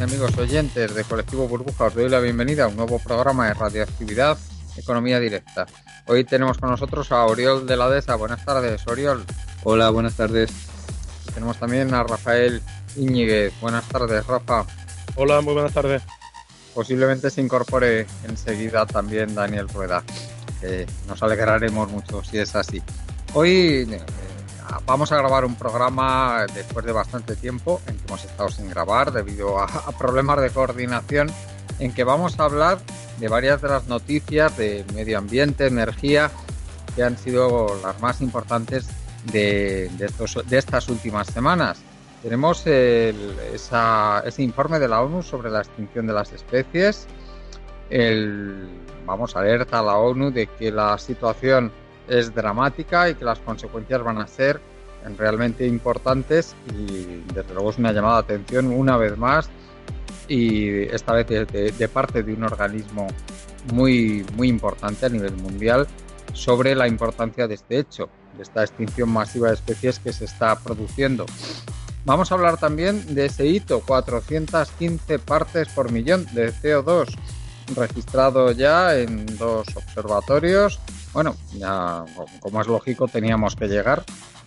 Amigas y amigos oyentes de Colectivo Burbuja. Os doy la bienvenida a un nuevo programa de radioactividad Economía Directa. Hoy tenemos con nosotros a Oriol de la DESA. Buenas tardes, Oriol. Hola, buenas tardes. Tenemos también a Rafael Íñiguez. Buenas tardes, Rafa. Hola, muy buenas tardes. Posiblemente se incorpore enseguida también Daniel Rueda. nos alegraremos mucho si es así. Hoy eh, vamos a grabar un programa después de bastante tiempo en que hemos estado sin grabar debido a, problemas de coordinación, en que vamos a hablar de varias de las noticias de medio ambiente, energía, que han sido las más importantes de, estas últimas semanas. Tenemos ese informe de la ONU sobre la extinción de las especies. El, vamos, alerta a la ONU de que la situación es dramática y que las consecuencias van a ser realmente importantes y desde luego es una llamada de atención una vez más y esta vez de, parte de un organismo muy, muy importante a nivel mundial sobre la importancia de este hecho, de esta extinción masiva de especies que se está produciendo. Vamos a hablar también de ese hito, 415 partes por millón de CO2 registrado ya en dos observatorios bueno, ya como es lógico teníamos que llegar.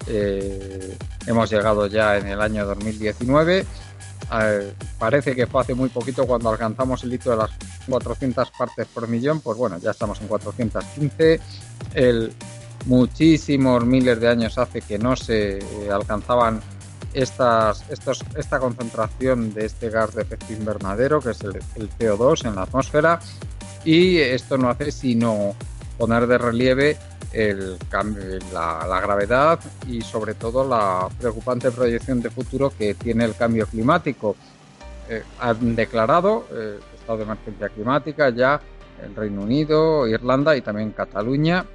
Eh, hemos llegado ya en el año 2019. Eh, parece que fue hace muy poquito cuando alcanzamos el hito de las 400 partes por millón, pues bueno, ya estamos en 415. El, muchísimos miles de años hace que no se alcanzaban estas, estos, esta concentración de este gas de efecto invernadero, que es el, el CO2 en la atmósfera, y esto no hace sino poner de relieve el la, gravedad y sobre todo la preocupante proyección de futuro que tiene el cambio climático. Eh, han declarado eh, estado de emergencia climática ya el Reino Unido, Irlanda y también Cataluña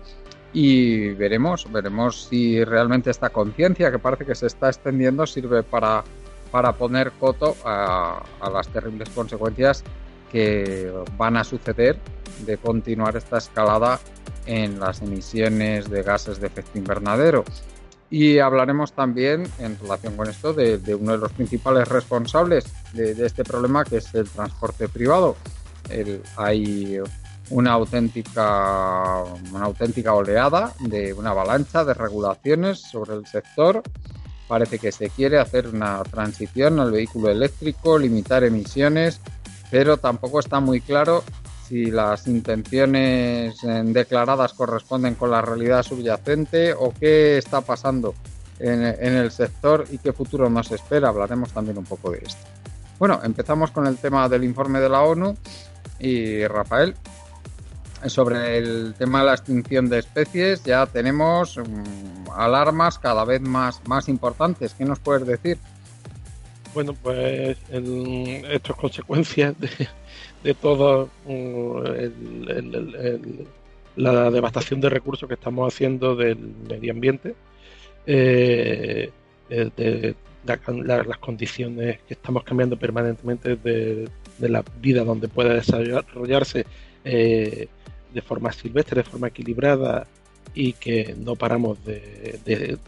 y veremos, veremos si realmente esta conciencia que parece que se está extendiendo sirve para, para poner coto a, a las terribles consecuencias que van a suceder de continuar esta escalada en las emisiones de gases de efecto invernadero. Y hablaremos también en relación con esto de, uno de los principales responsables de, este problema, que es el transporte privado. hay una auténtica, una auténtica oleada de una avalancha de regulaciones sobre el sector. Parece que se quiere hacer una transición al vehículo eléctrico, limitar emisiones, pero tampoco está muy claro si las intenciones eh, declaradas corresponden con la realidad subyacente o qué está pasando en, el sector y qué futuro nos espera. Hablaremos también un poco de esto. Bueno, empezamos con el tema del informe de la ONU y Rafael, sobre el tema de la extinción de especies ya tenemos mm, alarmas cada vez más, más importantes. ¿Qué nos puedes decir? Bueno, pues en, estas consecuencias de, de toda mm, la devastación de recursos que estamos haciendo del medio ambiente, eh, de, las condiciones que estamos cambiando permanentemente de, la vida donde pueda desarrollarse eh, de forma silvestre, de forma equilibrada y que no paramos de,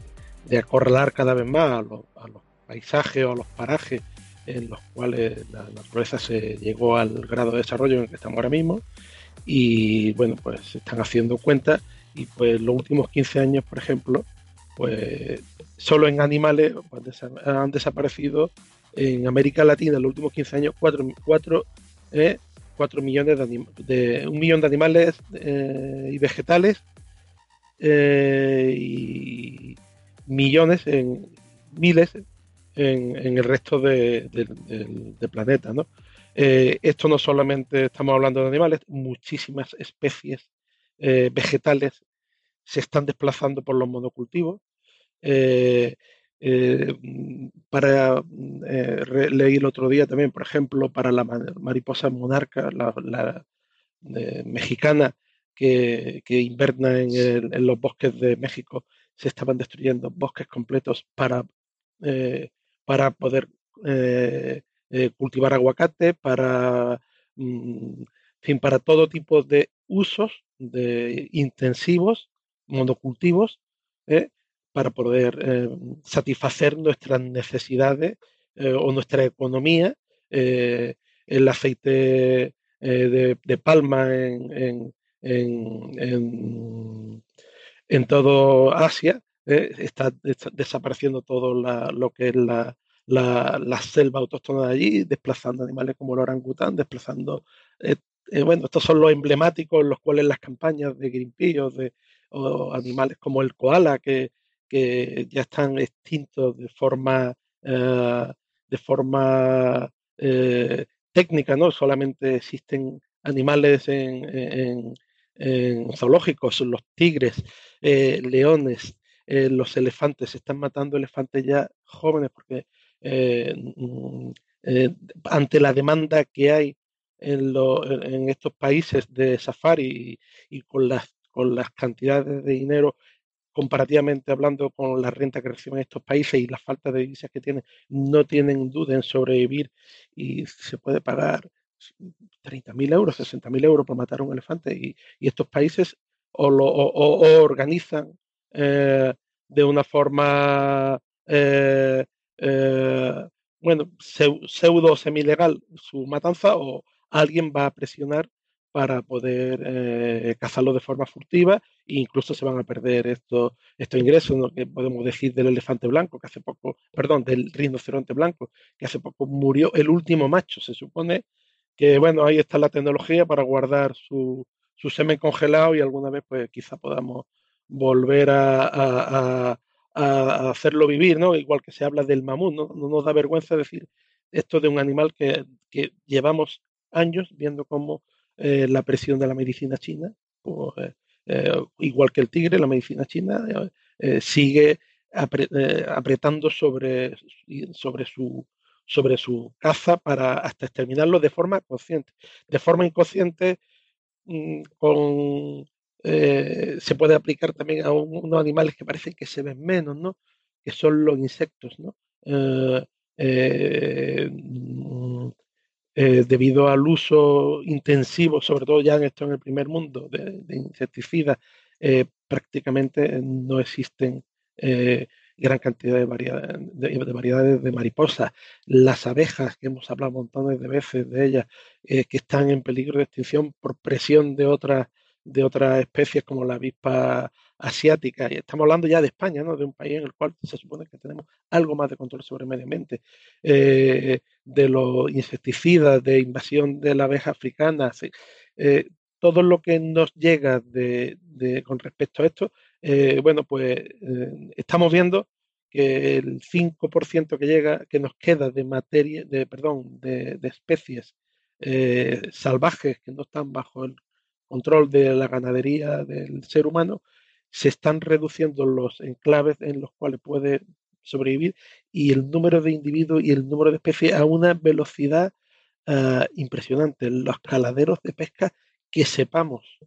acorralar cada vez más a los, paisajes o a los parajes en los cuales la naturaleza se llegó al grado de desarrollo en el que estamos ahora mismo. Y bueno, pues se están haciendo cuentas y pues los últimos 15 años, por ejemplo, pues solo en animales pues, han desaparecido en América Latina en los últimos 15 años 4, 4, eh, millones de, un millón de animales eh, y vegetales eh, y millones en miles en, el resto del planeta. ¿no? Eh, esto no solamente estamos hablando de animales, muchísimas especies vegetales se están desplazando por los monocultivos. Para leí el otro día también, por ejemplo, para la mariposa monarca, la, mexicana que, que inverna en, en, los bosques de México, se estaban destruyendo bosques completos para para poder eh, eh, cultivar aguacate, para, mm, fin, para todo tipo de usos de intensivos, monocultivos, ¿eh? Para poder satisfacer nuestras necesidades o nuestra economía, el aceite de, palma en, en, todo Asia, está, desapareciendo todo lo que es la, la, selva autóctona de allí, desplazando animales como el orangután, desplazando, eh, eh, bueno, estos son los emblemáticos en los cuales las campañas de Greenpeace o, de, animales como el koala, que, que ya están extintos de forma, eh, de forma técnica, ¿no? Solamente existen animales en, zoológicos, los tigres, leones, los elefantes, se están matando elefantes ya jóvenes porque eh, mm, eh, ante la demanda que hay en, estos países de safari y, con, las, con las cantidades de dinero comparativamente hablando con la renta que reciben estos países y la falta de divisas que tienen, no tienen duda en sobrevivir y se puede pagar 30.000 euros, 60.000 euros por matar a un elefante y, estos países o, lo, organizan eh, de una forma eh, bueno, pseudo semi-legal su matanza o alguien va a presionar para poder eh, cazarlo de forma furtiva e incluso se van a perder estos, estos ingresos, ¿no? que podemos decir del elefante blanco, que hace poco, perdón, del rinoceronte blanco, que hace poco murió el último macho. Se supone que, bueno, ahí está la tecnología para guardar su, su semen congelado y alguna vez, pues quizá podamos volver a, a, hacerlo vivir, ¿no? Igual que se habla del mamut, ¿no? No nos da vergüenza decir esto de un animal que, llevamos años viendo cómo eh, la presión de la medicina china, eh, eh, igual que el tigre, la medicina china sigue apretando sobre, sobre, su, sobre su caza para hasta exterminarlo de forma consciente. De forma inconsciente, mm, se puede aplicar también a unos animales que parecen que se ven menos, ¿no? Que son los insectos, ¿no? Mm, debido al uso intensivo, sobre todo ya en esto en el primer mundo, de, insecticidas, prácticamente no existen gran cantidad de de, variedades de mariposas. Las abejas, que hemos hablado montones de veces de ellas, que están en peligro de extinción por presión de otras de otras especies como la avispa asiática. Y estamos hablando ya de España, ¿no? de un país en el cual se supone que tenemos algo más de control sobre el medio ambiente, eh, de los insecticidas, de invasión de la abeja africana. Eh, todo lo que nos llega de, con respecto a esto, eh, bueno, pues estamos viendo que el 5% que llega, que nos queda de materia, de, perdón, de especies salvajes que no están bajo el control de la ganadería del ser humano, se están reduciendo los enclaves en los cuales puede sobrevivir y el número de individuos y el número de especies a una velocidad ah, impresionante. Los caladeros de pesca que sepamos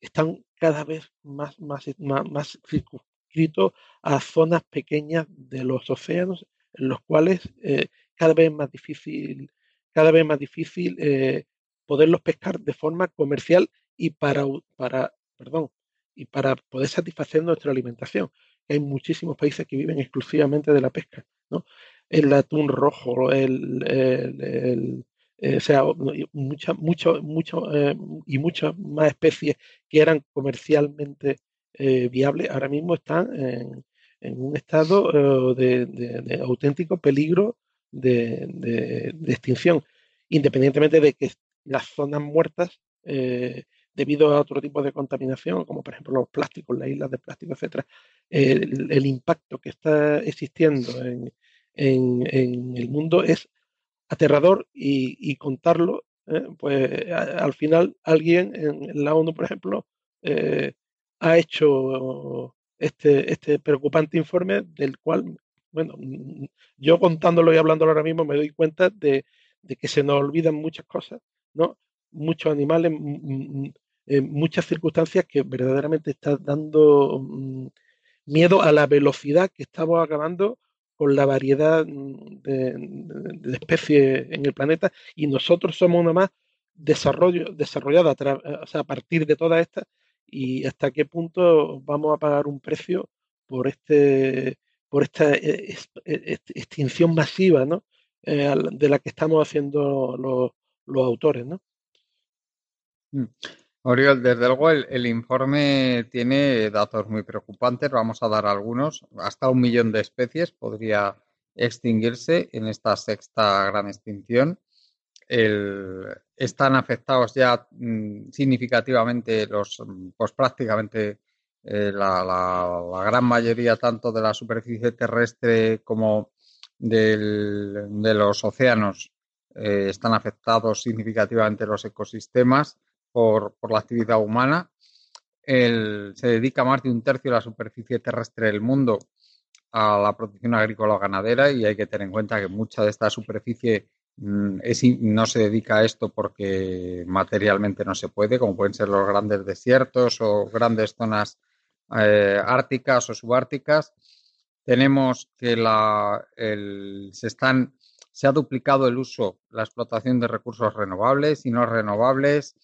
están cada vez más, más, más, circunscritos a zonas pequeñas de los océanos en los cuales eh, cada vez más difícil, cada vez más difícil eh, poderlos pescar de forma comercial y para, para, perdón, y para poder satisfacer nuestra alimentación. Hay muchísimos países que viven exclusivamente de la pesca, ¿no? El atún rojo, el, el, eh, o sea, muchas mucho, mucho, eh, y muchas más especies que eran comercialmente eh, viables, ahora mismo están en, un estado de, auténtico peligro de, extinción, independientemente de que las zonas muertas eh, debido a otro tipo de contaminación, como por ejemplo los plásticos, las islas de plástico, etcétera, el, impacto que está existiendo en, el mundo es aterrador y, contarlo, eh, pues al final alguien en, la ONU, por ejemplo, eh, ha hecho este, este preocupante informe del cual, bueno, yo contándolo y hablándolo ahora mismo me doy cuenta de que se nos olvidan muchas cosas ¿no? Muchos animales, eh, muchas circunstancias que verdaderamente están dando mm, miedo a la velocidad que estamos acabando con la variedad mm, de, especies en el planeta y nosotros somos una más desarrollo, desarrollada a, a partir de todas estas y hasta qué punto vamos a pagar un precio por este por esta extinción masiva ¿no? de la que estamos haciendo los, los autores. ¿no? Mm. Oriol, desde luego el, informe tiene datos muy preocupantes, vamos a dar algunos. Hasta un millón de especies podría extinguirse en esta sexta gran extinción. están afectados ya mm, significativamente los, pues prácticamente eh, la, gran mayoría tanto de la superficie terrestre como de los océanos eh, están afectados significativamente los ecosistemas por, la actividad humana. se dedica más de un tercio de la superficie terrestre del mundo a la producción agrícola o ganadera y hay que tener en cuenta que mucha de esta superficie mm, no se dedica a esto porque materialmente no se puede, como pueden ser los grandes desiertos o grandes zonas eh, árticas o subárticas. Tenemos que la, se están se ha duplicado el uso, la explotación de recursos renovables y no renovables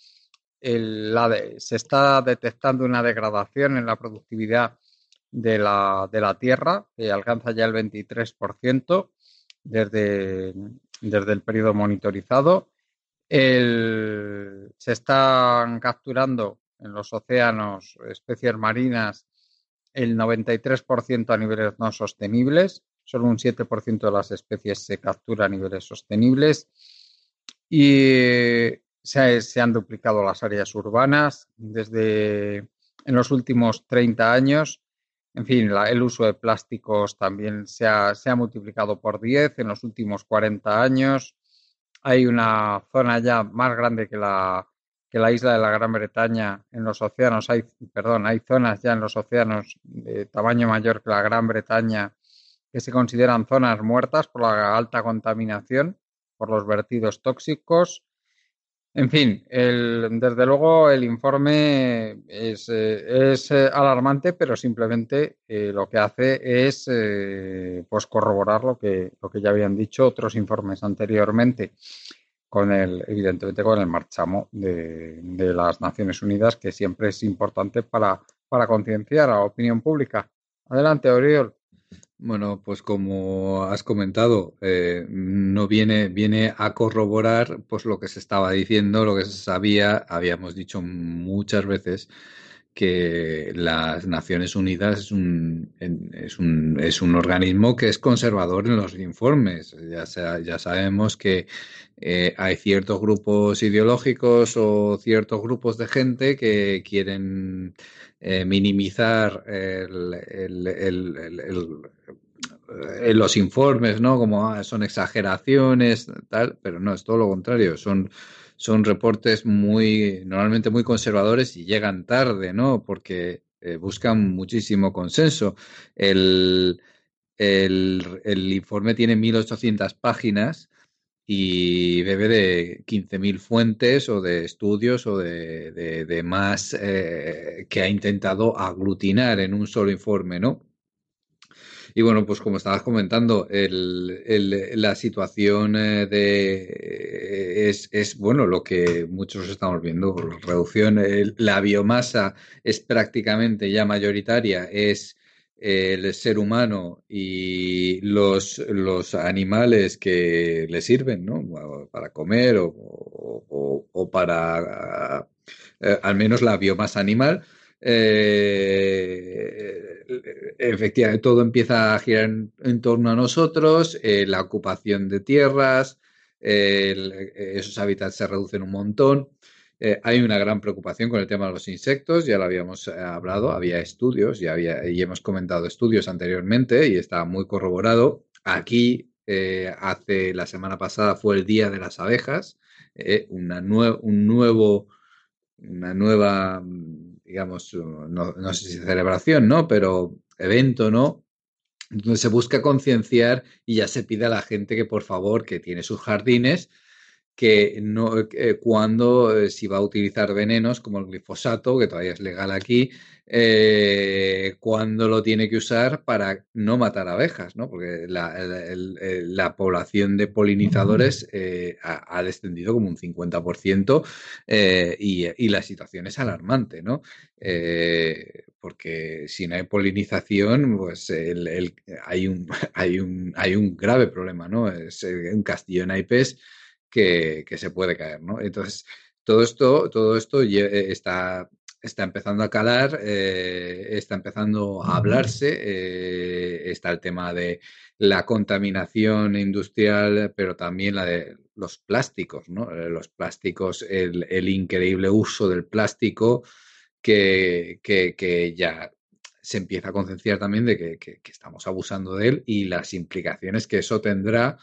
se está detectando una degradación en la productividad de la, de la tierra, que alcanza ya el 23% desde, desde el periodo monitorizado. se están capturando en los océanos especies marinas el 93% a niveles no sostenibles, solo un 7% de las especies se captura a niveles sostenibles. Y se, han duplicado las áreas urbanas desde en los últimos 30 años. En fin, el uso de plásticos también se ha, multiplicado por 10 en los últimos 40 años. Hay una zona ya más grande que la, que la isla de la Gran Bretaña en los océanos. Hay, perdón, hay zonas ya en los océanos de tamaño mayor que la Gran Bretaña que se consideran zonas muertas por la alta contaminación, por los vertidos tóxicos en fin, desde luego el informe es, eh, eh, alarmante, pero simplemente eh, lo que hace es pues corroborar lo que, lo que ya habían dicho otros informes anteriormente, con el, evidentemente con el marchamo de, de las Naciones Unidas, que siempre es importante para, para concienciar a la opinión pública. Adelante, Oriol. Bueno, pues como has comentado, eh, no viene, viene a corroborar pues lo que se estaba diciendo, lo que se sabía, habíamos dicho muchas veces que las Naciones Unidas es un, es un, es un organismo que es conservador en los informes. Ya, ya sabemos que eh, hay ciertos grupos ideológicos o ciertos grupos de gente que quieren eh, minimizar el, en los informes, ¿no? Como ah, son exageraciones, tal, pero no, es todo lo contrario, son, son reportes muy, normalmente muy conservadores y llegan tarde, ¿no? Porque eh, buscan muchísimo consenso. El, el, informe tiene 1.800 páginas y bebe de 15.000 fuentes o de estudios o de, de, más eh, que ha intentado aglutinar en un solo informe, ¿no? Y bueno, pues como estabas comentando, la situación eh, de es, bueno lo que muchos estamos viendo, reducción, la biomasa es prácticamente ya mayoritaria, es el ser humano y los, los animales que le sirven, ¿no? Para comer o, para eh, al menos la biomasa animal eh, efectivamente, todo empieza a girar en, torno a nosotros, eh, la ocupación de tierras, esos hábitats se reducen un montón. Eh, hay una gran preocupación con el tema de los insectos, ya lo habíamos hablado, había estudios y, había, y hemos comentado estudios anteriormente y está muy corroborado. Aquí, hace la semana pasada fue el Día de las Abejas, una un nuevo, una nueva digamos, no, no sé si celebración, ¿no? Pero evento, ¿no? Donde se busca concienciar y ya se pide a la gente que por favor, que tiene sus jardines, que no eh, cuando eh, si va a utilizar venenos como el glifosato, que todavía es legal aquí, eh, cuando lo tiene que usar para no matar abejas, ¿no? Porque la, población de polinizadores ha, descendido como un 50% y, y, la situación es alarmante, ¿no? porque si no hay polinización, pues hay, un, hay, un, hay un grave problema, ¿no? Es un castillo en naipes que, se puede caer, ¿no? Entonces, todo esto, todo esto eh, está, está empezando a calar, eh, está empezando a hablarse, eh, está el tema de la contaminación industrial, pero también la de los plásticos, ¿no? Los plásticos, el, increíble uso del plástico que, que, ya se empieza a concienciar también de que, que, estamos abusando de él y las implicaciones que eso tendrá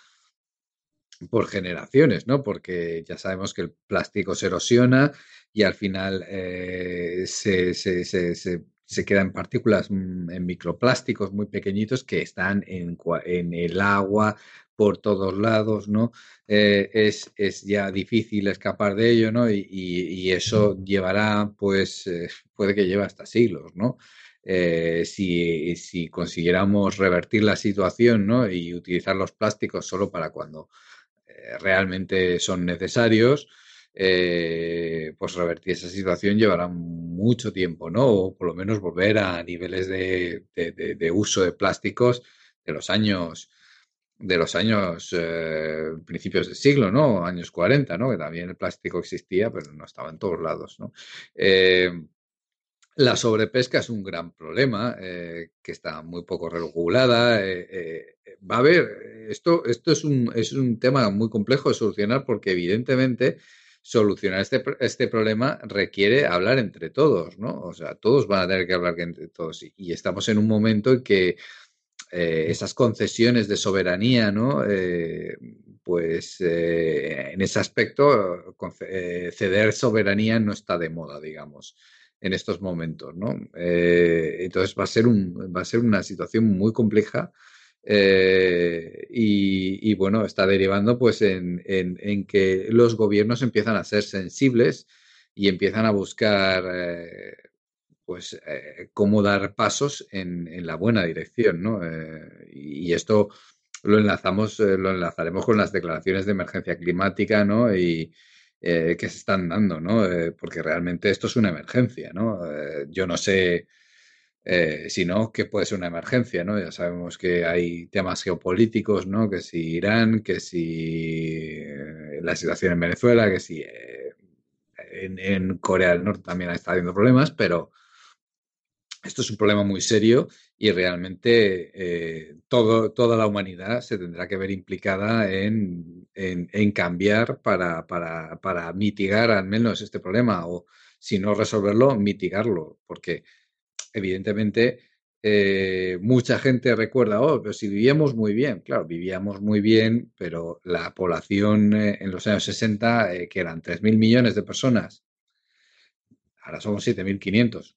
por generaciones, ¿no? Porque ya sabemos que el plástico se erosiona y al final eh, se, se, se, se, queda en partículas, mm, en microplásticos muy pequeñitos que están en, en el agua por todos lados, ¿no? Eh, es, es, ya difícil escapar de ello, ¿no? Y, y, eso llevará, pues, eh, puede que lleve hasta siglos, ¿no? si, si, consiguiéramos revertir la situación ¿no? y utilizar los plásticos solo para cuando realmente son necesarios, eh, pues revertir esa situación llevará mucho tiempo, ¿no? O por lo menos volver a niveles de, uso de plásticos de los años de los años eh, principios del siglo, ¿no? Años 40, ¿no? Que también el plástico existía, pero no estaba en todos lados, ¿no? Eh, la sobrepesca es un gran problema que está muy poco regulada va a haber, esto, esto es, un, es un tema muy complejo de solucionar porque evidentemente solucionar este, este problema requiere hablar entre todos, ¿no? O sea, todos van a tener que hablar entre todos. Y, estamos en un momento en que eh, esas concesiones de soberanía, ¿no? Eh, pues eh, en ese aspecto, ceder soberanía no está de moda, digamos, en estos momentos, ¿no? entonces va a ser un, va a ser una situación muy compleja eh, y, bueno, está derivando pues en, que los gobiernos empiezan a ser sensibles y empiezan a buscar eh, pues eh, cómo dar pasos en, la buena dirección, ¿no? y esto lo enlazamos, lo enlazaremos con las declaraciones de emergencia climática, ¿no? Y que se están dando, ¿no? porque realmente esto es una emergencia, ¿no? yo no sé eh, sino que puede ser una emergencia, ¿no? Ya sabemos que hay temas geopolíticos, ¿no? Que si Irán, que si eh, la situación en Venezuela, que si eh, en, Corea del Norte también está habiendo problemas, pero esto es un problema muy serio y realmente todo, toda la humanidad se tendrá que ver implicada en, en, cambiar para, para, para, mitigar al menos este problema o si no resolverlo, mitigarlo, porque evidentemente, eh, mucha gente recuerda, oh, pero si vivíamos muy bien. Claro, vivíamos muy bien, pero la población eh, en los años 60, eh, que eran 3.000 millones de personas, ahora somos 7.500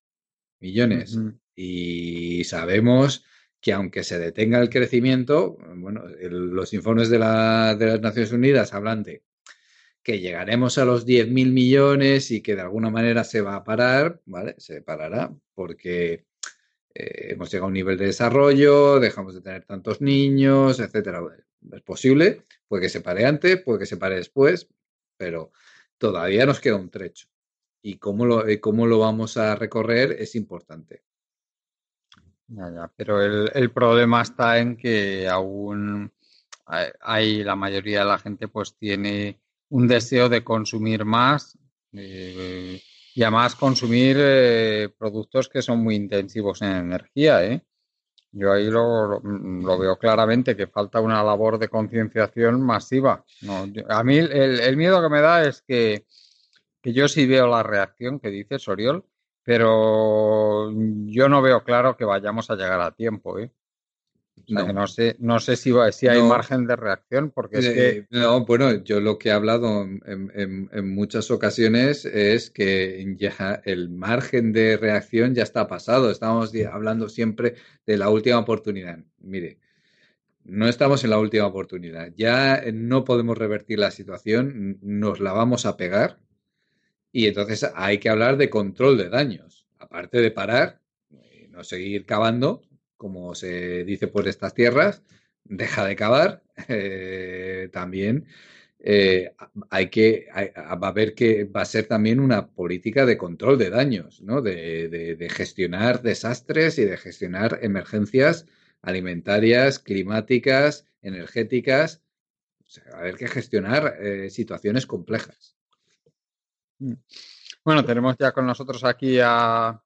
millones. Y sabemos que aunque se detenga el crecimiento, bueno, los informes de, la, de las Naciones Unidas hablan de que llegaremos a los 10.000 millones y que de alguna manera se va a parar, ¿vale? Se parará porque eh, hemos llegado a un nivel de desarrollo, dejamos de tener tantos niños, etcétera. Es posible, puede que se pare antes, puede que se pare después, pero todavía nos queda un trecho. Y cómo lo, cómo lo vamos a recorrer es importante. Pero el, el problema está en que aún hay, la mayoría de la gente pues tiene un deseo de consumir más eh, y además consumir eh, productos que son muy intensivos en energía. ¿eh? Yo ahí lo, veo claramente que falta una labor de concienciación masiva. a mí el, miedo que me da es que, que yo sí veo la reacción que dice Soriol, pero yo no veo claro que vayamos a llegar a tiempo. ¿eh? no. sé, no sé si, si hay margen de reacción, porque es que... Eh, no, bueno, yo lo que he hablado en, muchas ocasiones es que ya el margen de reacción ya está pasado. Estamos hablando siempre de la última oportunidad. Mire, no estamos en la última oportunidad. Ya no podemos revertir la situación, nos la vamos a pegar y entonces hay que hablar de control de daños. Aparte de parar, eh, no seguir cavando, como se dice por estas tierras, deja de cavar. Eh, también eh, hay que, va a ver que va a ser también una política de control de daños, ¿no? de gestionar desastres y de gestionar emergencias alimentarias, climáticas, energéticas. O va a haber que gestionar situaciones complejas. Mm. Bueno, tenemos ya con nosotros aquí a,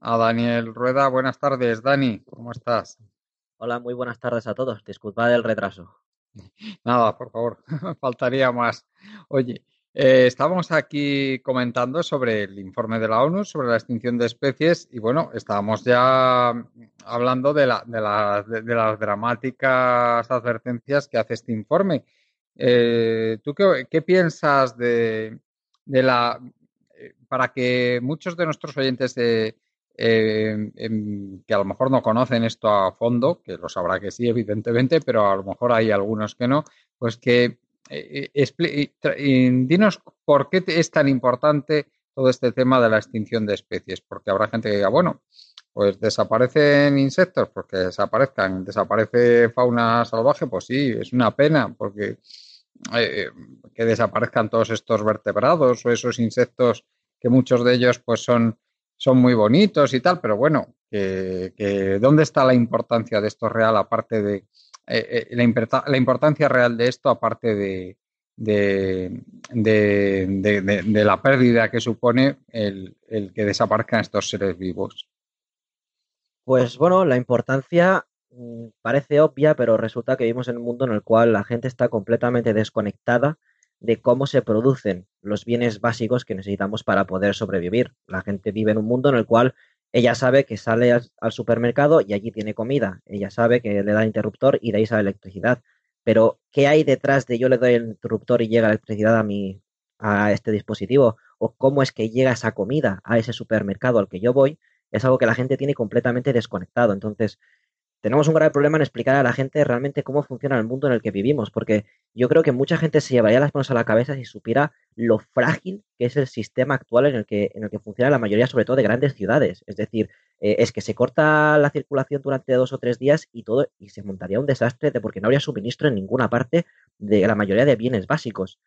a Daniel Rueda. Buenas tardes, Dani, ¿cómo estás? Hola, muy buenas tardes a todos. Disculpad el retraso. Nada, por favor, faltaría más. Oye, eh, estábamos aquí comentando sobre el informe de la ONU sobre la extinción de especies y bueno, estábamos ya hablando de, la, de, las dramáticas advertencias que hace este informe. Eh, ¿Tú qué, piensas de, la... Eh, para que muchos de nuestros oyentes de, em, que a lo mejor no conocen esto a fondo, que lo sabrá que sí, evidentemente, pero a lo mejor hay algunos que no, pues que eh, eh, dinos por qué es tan importante todo este tema de la extinción de especies, porque habrá gente que diga, bueno, pues desaparecen insectos, porque desaparezcan, desaparece fauna salvaje, pues sí, es una pena, porque eh, que desaparezcan todos estos vertebrados o esos insectos que muchos de ellos pues son, son muy bonitos y tal, pero bueno, que ¿dónde está la importancia de esto real aparte de, eh, eh, la, la, importancia real de esto, aparte de, de, la pérdida que supone el, el, que desaparezcan estos seres vivos. Pues bueno, la importancia parece obvia, pero resulta que vivimos en un mundo en el cual la gente está completamente desconectada de cómo se producen los bienes básicos que necesitamos para poder sobrevivir. La gente vive en un mundo en el cual ella sabe que sale al, supermercado y allí tiene comida. Ella sabe que le da el interruptor y de ahí sale electricidad. Pero, ¿qué hay detrás de yo le doy el interruptor y llega electricidad a mi, a este dispositivo? ¿O cómo es que llega esa comida a ese supermercado al que yo voy? Es algo que la gente tiene completamente desconectado. Entonces, tenemos un grave problema en explicar a la gente realmente cómo funciona el mundo en el que vivimos, porque yo creo que mucha gente se llevaría las manos a la cabeza si supiera lo frágil que es el sistema actual en el que, en el que funciona la mayoría, sobre todo de grandes ciudades. Es decir, eh, es que se corta la circulación durante dos o tres días y todo, y se montaría un desastre de porque no habría suministro en ninguna parte de la mayoría de bienes básicos.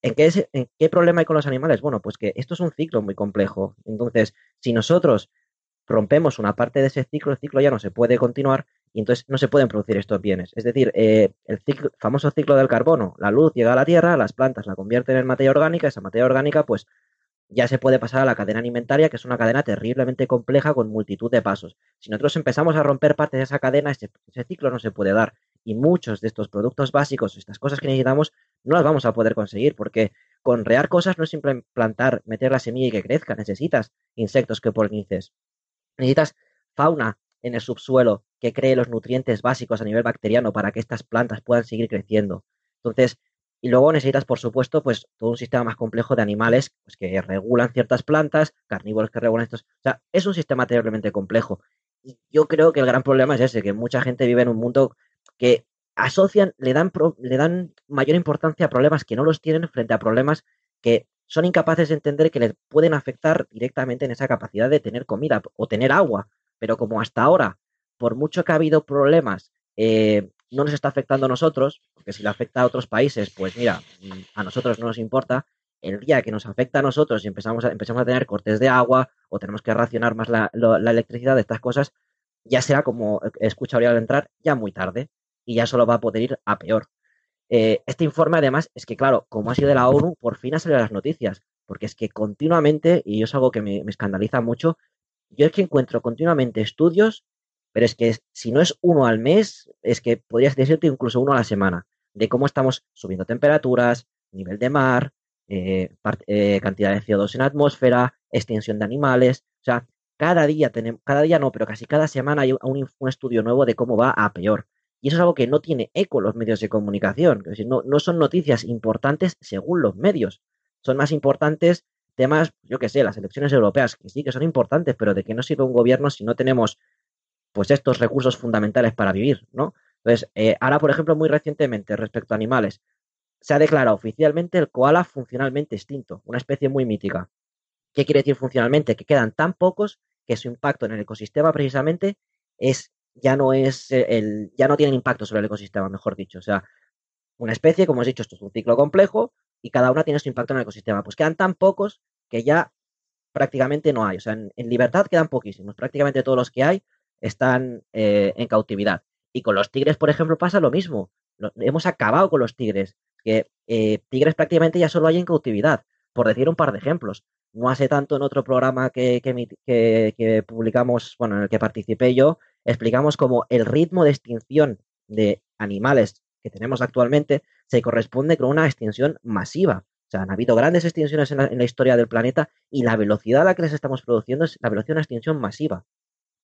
¿En qué, ¿En qué problema hay con los animales? Bueno, pues que esto es un ciclo muy complejo. Entonces, si nosotros rompemos una parte de ese ciclo, el ciclo ya no se puede continuar entonces no se pueden producir estos bienes. Es decir, eh, el famoso ciclo del carbono, la luz llega a la Tierra, las plantas la convierten en materia orgánica, esa materia orgánica pues ya se puede pasar a la cadena alimentaria, que es una cadena terriblemente compleja con multitud de pasos. Si nosotros empezamos a romper partes de esa cadena, ese, ciclo no se puede dar. Y muchos de estos productos básicos, estas cosas que necesitamos, no las vamos a poder conseguir, porque con rear cosas no es simple plantar, meter la semilla y que crezca, necesitas insectos que polinices, necesitas fauna en el subsuelo que cree los nutrientes básicos a nivel bacteriano para que estas plantas puedan seguir creciendo. Entonces, y luego necesitas, por supuesto, pues todo un sistema más complejo de animales pues, que regulan ciertas plantas, carnívoros que regulan estos. O sea, es un sistema terriblemente complejo. Y yo creo que el gran problema es ese, que mucha gente vive en un mundo que asocian, le dan, le dan mayor importancia a problemas que no los tienen frente a problemas que son incapaces de entender que les pueden afectar directamente en esa capacidad de tener comida o tener agua. Pero como hasta ahora, por mucho que ha habido problemas, eh, no nos está afectando a nosotros, porque si le afecta a otros países, pues mira, mm, a nosotros no nos importa. El día que nos afecta a nosotros y empezamos a, empezamos a tener cortes de agua o tenemos que racionar más la, electricidad de estas cosas, ya será como escucha al entrar, ya muy tarde y ya solo va a poder ir a peor. Eh, este informe, además, es que, claro, como ha sido de la ONU, por fin ha salido las noticias, porque es que continuamente, y es algo que me, me escandaliza mucho, yo es que encuentro continuamente estudios, pero es que si no es uno al mes, es que podrías decirte incluso uno a la semana, de cómo estamos subiendo temperaturas, nivel de mar, eh, eh, cantidad de CO2 en atmósfera, extinción de animales. O sea, cada día tenemos, cada día no, pero casi cada semana hay un, estudio nuevo de cómo va a peor. Y eso es algo que no tiene eco los medios de comunicación. Es decir, no, no son noticias importantes según los medios. Son más importantes temas, yo que sé, las elecciones europeas, que sí que son importantes, pero de qué no sirve un gobierno si no tenemos pues estos recursos fundamentales para vivir, ¿no? Entonces, eh, ahora, por ejemplo, muy recientemente, respecto a animales, se ha declarado oficialmente el koala funcionalmente extinto, una especie muy mítica. ¿Qué quiere decir funcionalmente? Que quedan tan pocos que su impacto en el ecosistema precisamente es ya no es el ya no tiene impacto sobre el ecosistema, mejor dicho. O sea, una especie, como he dicho, esto es un ciclo complejo y cada una tiene su impacto en el ecosistema. Pues quedan tan pocos que ya prácticamente no hay. O sea, en, libertad quedan poquísimos. Prácticamente todos los que hay están eh, en cautividad. Y con los tigres, por ejemplo, pasa lo mismo. hemos acabado con los tigres. Que eh, tigres prácticamente ya solo hay en cautividad. Por decir un par de ejemplos. No hace tanto en otro programa que, que publicamos, bueno, en el que participé yo, explicamos cómo el ritmo de extinción de animales que tenemos actualmente se corresponde con una extinción masiva. O sea, han habido grandes extinciones en la, historia del planeta y la velocidad a la que les estamos produciendo es la velocidad de una extinción masiva.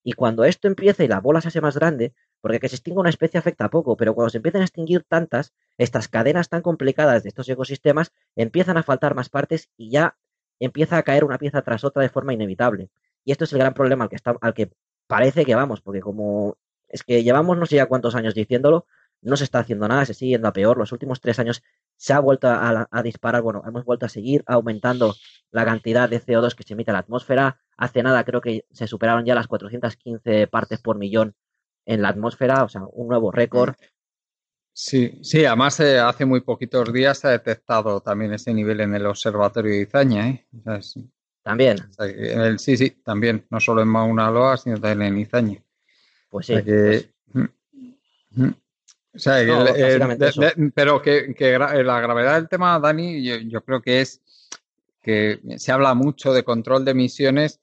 Y cuando esto empieza y la bola se hace más grande, porque que se extinga una especie afecta poco, pero cuando se empiezan a extinguir tantas, estas cadenas tan complicadas de estos ecosistemas empiezan a faltar más partes y ya empieza a caer una pieza tras otra de forma inevitable. Y esto es el gran problema al que, está, al que parece que vamos, porque como es que llevamos no sé ya cuántos años diciéndolo, no se está haciendo nada, se sigue yendo a peor. Los últimos tres años se ha vuelto a, disparar, bueno, hemos vuelto a seguir aumentando la cantidad de CO2 que se emite a la atmósfera. Hace nada creo que se superaron ya las 415 partes por millón en la atmósfera, o sea, un nuevo récord. Sí, sí, además eh, hace muy poquitos días se ha detectado también ese nivel en el observatorio de Izaña. ¿eh? También. sí, sí, también, no solo en Mauna Loa, sino también en Izaña. Pues sí. Mm, mm. O sea, pero que, la gravedad del tema, Dani, yo, creo que es que se habla mucho de control de emisiones,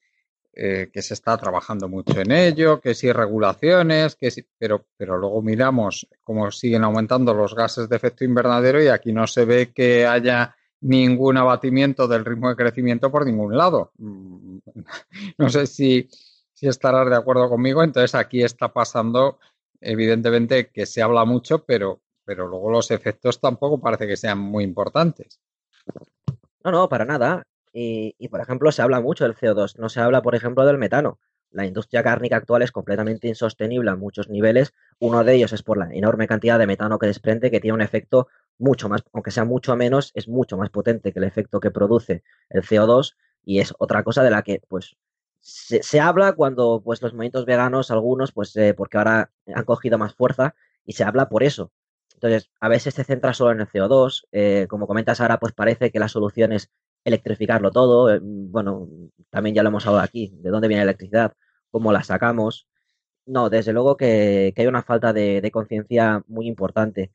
eh, que se está trabajando mucho en ello, que sí regulaciones, que sí, pero, pero luego miramos cómo siguen aumentando los gases de efecto invernadero y aquí no se ve que haya ningún abatimiento del ritmo de crecimiento por ningún lado. Mm, no sé si, si estarás de acuerdo conmigo. Entonces aquí está pasando evidentemente que se habla mucho, pero, pero luego los efectos tampoco parece que sean muy importantes. No, no, para nada. Y, por ejemplo, se habla mucho del CO2, no se habla, por ejemplo, del metano. La industria cárnica actual es completamente insostenible a muchos niveles. Uno de ellos es por la enorme cantidad de metano que desprende, que tiene un efecto mucho más, aunque sea mucho menos, es mucho más potente que el efecto que produce el CO2 y es otra cosa de la que, pues, se, habla cuando pues los movimientos veganos, algunos, pues eh, porque ahora han cogido más fuerza y se habla por eso. Entonces, a veces se centra solo en el CO2, eh, como comentas ahora, pues parece que la solución es electrificarlo todo. Eh, bueno, también ya lo hemos hablado aquí, de dónde viene la electricidad, cómo la sacamos. No, desde luego que, hay una falta de, conciencia muy importante.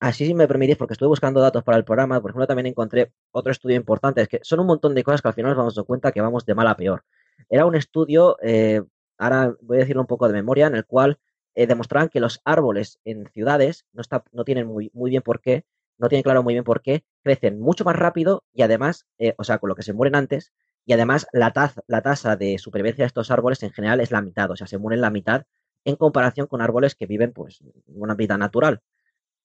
así si me permitís, porque estuve buscando datos para el programa, por ejemplo, también encontré otro estudio importante, es que son un montón de cosas que al final nos vamos a cuenta que vamos de mal a peor. Era un estudio, eh, ahora voy a decirlo un poco de memoria, en el cual eh, demostraban que los árboles en ciudades no, está, no tienen muy, muy bien por qué, no tienen claro muy bien por qué, crecen mucho más rápido y además, eh, o sea, con lo que se mueren antes, y además la, la tasa de supervivencia de estos árboles en general es la mitad, o sea, se mueren la mitad en comparación con árboles que viven pues una vida natural.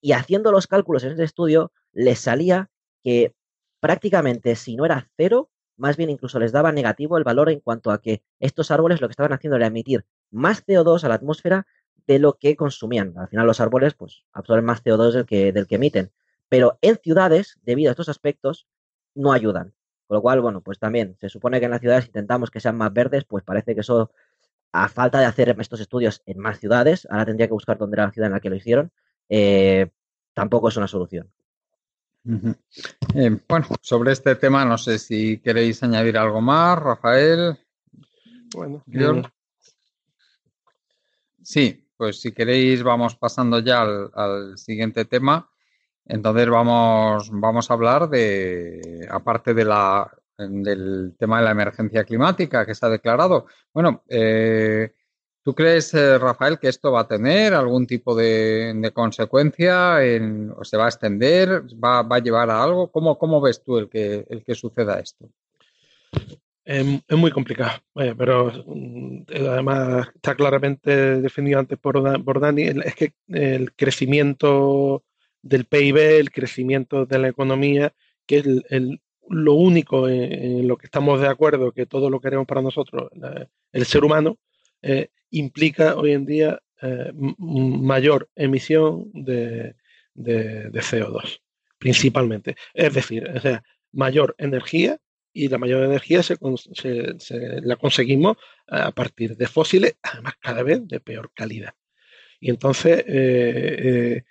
Y haciendo los cálculos en este estudio, les salía que prácticamente si no era cero, más bien incluso les daba negativo el valor en cuanto a que estos árboles lo que estaban haciendo era emitir más CO2 a la atmósfera de lo que consumían. Al final los árboles pues absorben más CO2 del que, del que emiten. Pero en ciudades, debido a estos aspectos, no ayudan. Con lo cual, bueno, pues también se supone que en las ciudades intentamos que sean más verdes, pues parece que eso, a falta de hacer estos estudios en más ciudades, ahora tendría que buscar dónde era la ciudad en la que lo hicieron, eh, tampoco es una solución. Eh, bueno, sobre este tema no sé si queréis añadir algo más, Rafael. Bueno, Sí, pues si queréis vamos pasando ya al, siguiente tema. Entonces vamos, vamos a hablar de, aparte de la, del tema de la emergencia climática que se ha declarado. Bueno, eh, ¿Tú crees, eh, Rafael, que esto va a tener algún tipo de, consecuencia o se va a extender? ¿Va, a llevar a algo? ¿Cómo, ves tú el que, suceda esto? Es, muy complicado, pero mm, además está claramente definido antes por, por Dani, es que el crecimiento del PIB, el crecimiento de la economía, que es lo único en, lo que estamos de acuerdo, que todo lo queremos para nosotros, el ser humano, eh, implica hoy en día eh, mayor emisión de, CO2, principalmente. Es decir, mayor energía y la mayor energía se, la conseguimos a partir de fósiles, además cada vez de peor calidad. Y entonces, eh,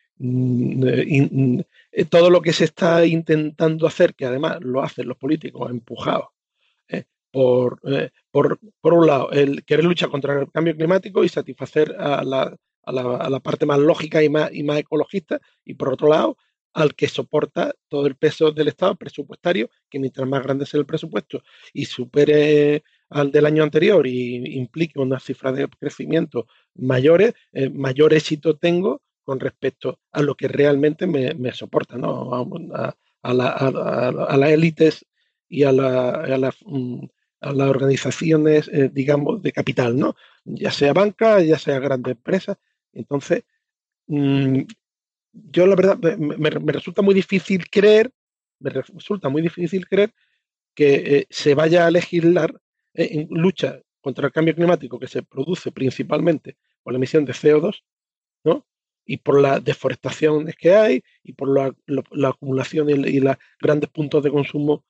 todo lo que se está intentando hacer, que además lo hacen los políticos empujados por, eh, por, por, un lado, el querer luchar contra el cambio climático y satisfacer a la, a la, a la parte más lógica y más, y más ecologista, y por otro lado, al que soporta todo el peso del Estado presupuestario, que mientras más grande sea el presupuesto y supere al del año anterior y implique una cifra de crecimiento mayores, eh, mayor éxito tengo con respecto a lo que realmente me, me soporta, ¿no? A, a, la, a, las élites y a la, a la, mm, a las organizaciones, eh, digamos, de capital, ¿no? Ya sea banca, ya sea grandes empresas. Entonces, mm, yo la verdad me, resulta muy difícil creer, me resulta muy difícil creer que eh, se vaya a legislar eh, en lucha contra el cambio climático que se produce principalmente por la emisión de CO2, ¿no? Y por las deforestaciones que hay y por la, acumulación y, y los grandes puntos de consumo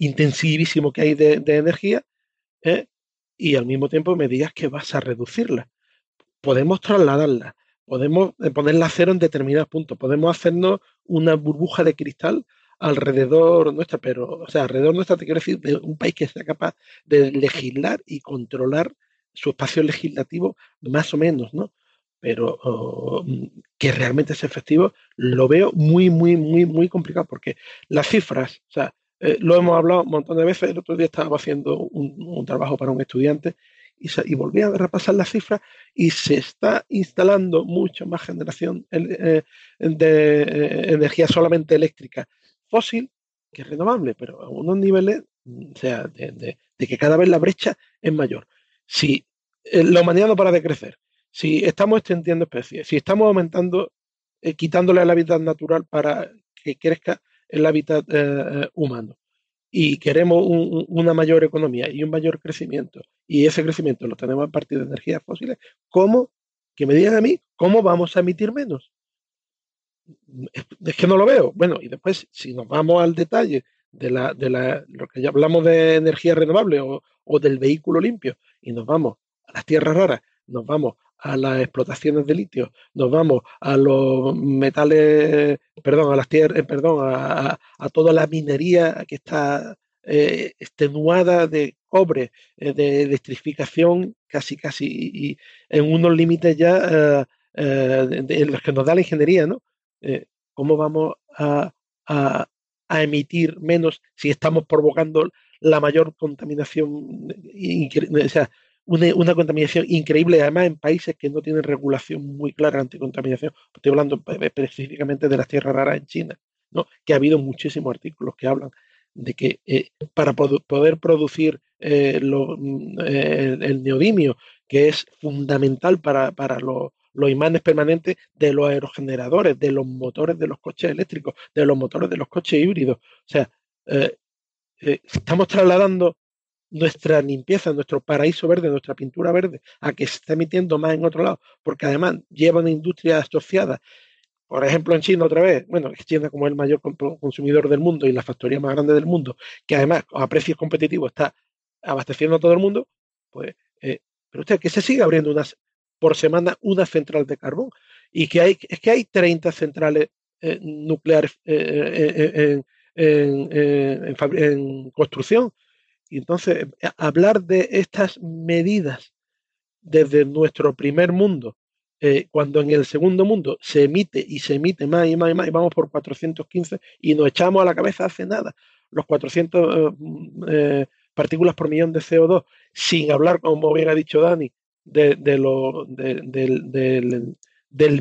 intensivísimo que hay de, energía ¿eh? y al mismo tiempo me digas que vas a reducirla. Podemos trasladarla, podemos eh, ponerla a cero en determinados puntos, podemos hacernos una burbuja de cristal alrededor nuestra, pero, o sea, alrededor nuestra, te quiero decir, de un país que sea capaz de legislar y controlar su espacio legislativo más o menos, ¿no? Pero oh, que realmente es efectivo, lo veo muy, muy, muy, muy complicado, porque las cifras, o sea, eh, lo hemos hablado un montón de veces. El otro día estaba haciendo un, trabajo para un estudiante y, volví a repasar las cifras y se está instalando mucho más generación eh, de eh, energía solamente eléctrica fósil que renovable, pero a unos niveles, o sea, de, que cada vez la brecha es mayor. Si la humanidad no para de crecer, si estamos extendiendo especies, si estamos aumentando, quitándole el hábitat natural para que crezca el hábitat eh, eh, humano y queremos una mayor economía y un mayor crecimiento, y ese crecimiento lo tenemos a partir de energías fósiles, ¿cómo? Que me digan a mí, ¿cómo vamos a emitir menos? Es que no lo veo. Bueno, y después, si nos vamos al detalle de, la, de la, lo que ya hablamos de energía renovable o, o del vehículo limpio, y nos vamos a las tierras raras, nos vamos a las explotaciones de litio, nos vamos a los metales, perdón, a las tierras, eh, perdón, a, toda la minería que está eh, extenuada de cobre, eh, de electrificación, casi, casi, y en unos límites ya en los que nos da la ingeniería, ¿no? ¿Cómo vamos a, a, emitir menos si estamos provocando la mayor contaminación? O sea, una, contaminación increíble, además en países que no tienen regulación muy clara anticontaminación. Estoy hablando específicamente de las tierras raras en China, ¿no? que ha habido muchísimos artículos que hablan de que eh, para poder producir eh, mm, el, neodimio, que es fundamental para, los, imanes permanentes de los aerogeneradores, de los motores de los coches eléctricos, de los motores de los coches híbridos. O sea, eh, estamos trasladando nuestra limpieza, nuestro paraíso verde, nuestra pintura verde, a que se está emitiendo más en otro lado, porque además lleva una industria asociada. Por ejemplo, en China otra vez, bueno, China como el mayor consumidor del mundo y la factoría más grande del mundo, que además a precios competitivos está abasteciendo a todo el mundo, pues, eh, pero usted que se sigue abriendo unas por semana una central de carbón. Y que hay es que hay 30 centrales eh, nucleares eh, en construcción y entonces, eh, hablar de estas medidas desde nuestro primer mundo, eh, cuando en el segundo mundo se emite y se emite más y más y más, y vamos por 415 y nos echamos a la cabeza hace nada los 400 eh, partículas por millón de CO2, sin hablar, como bien ha dicho Dani, de, lo, del,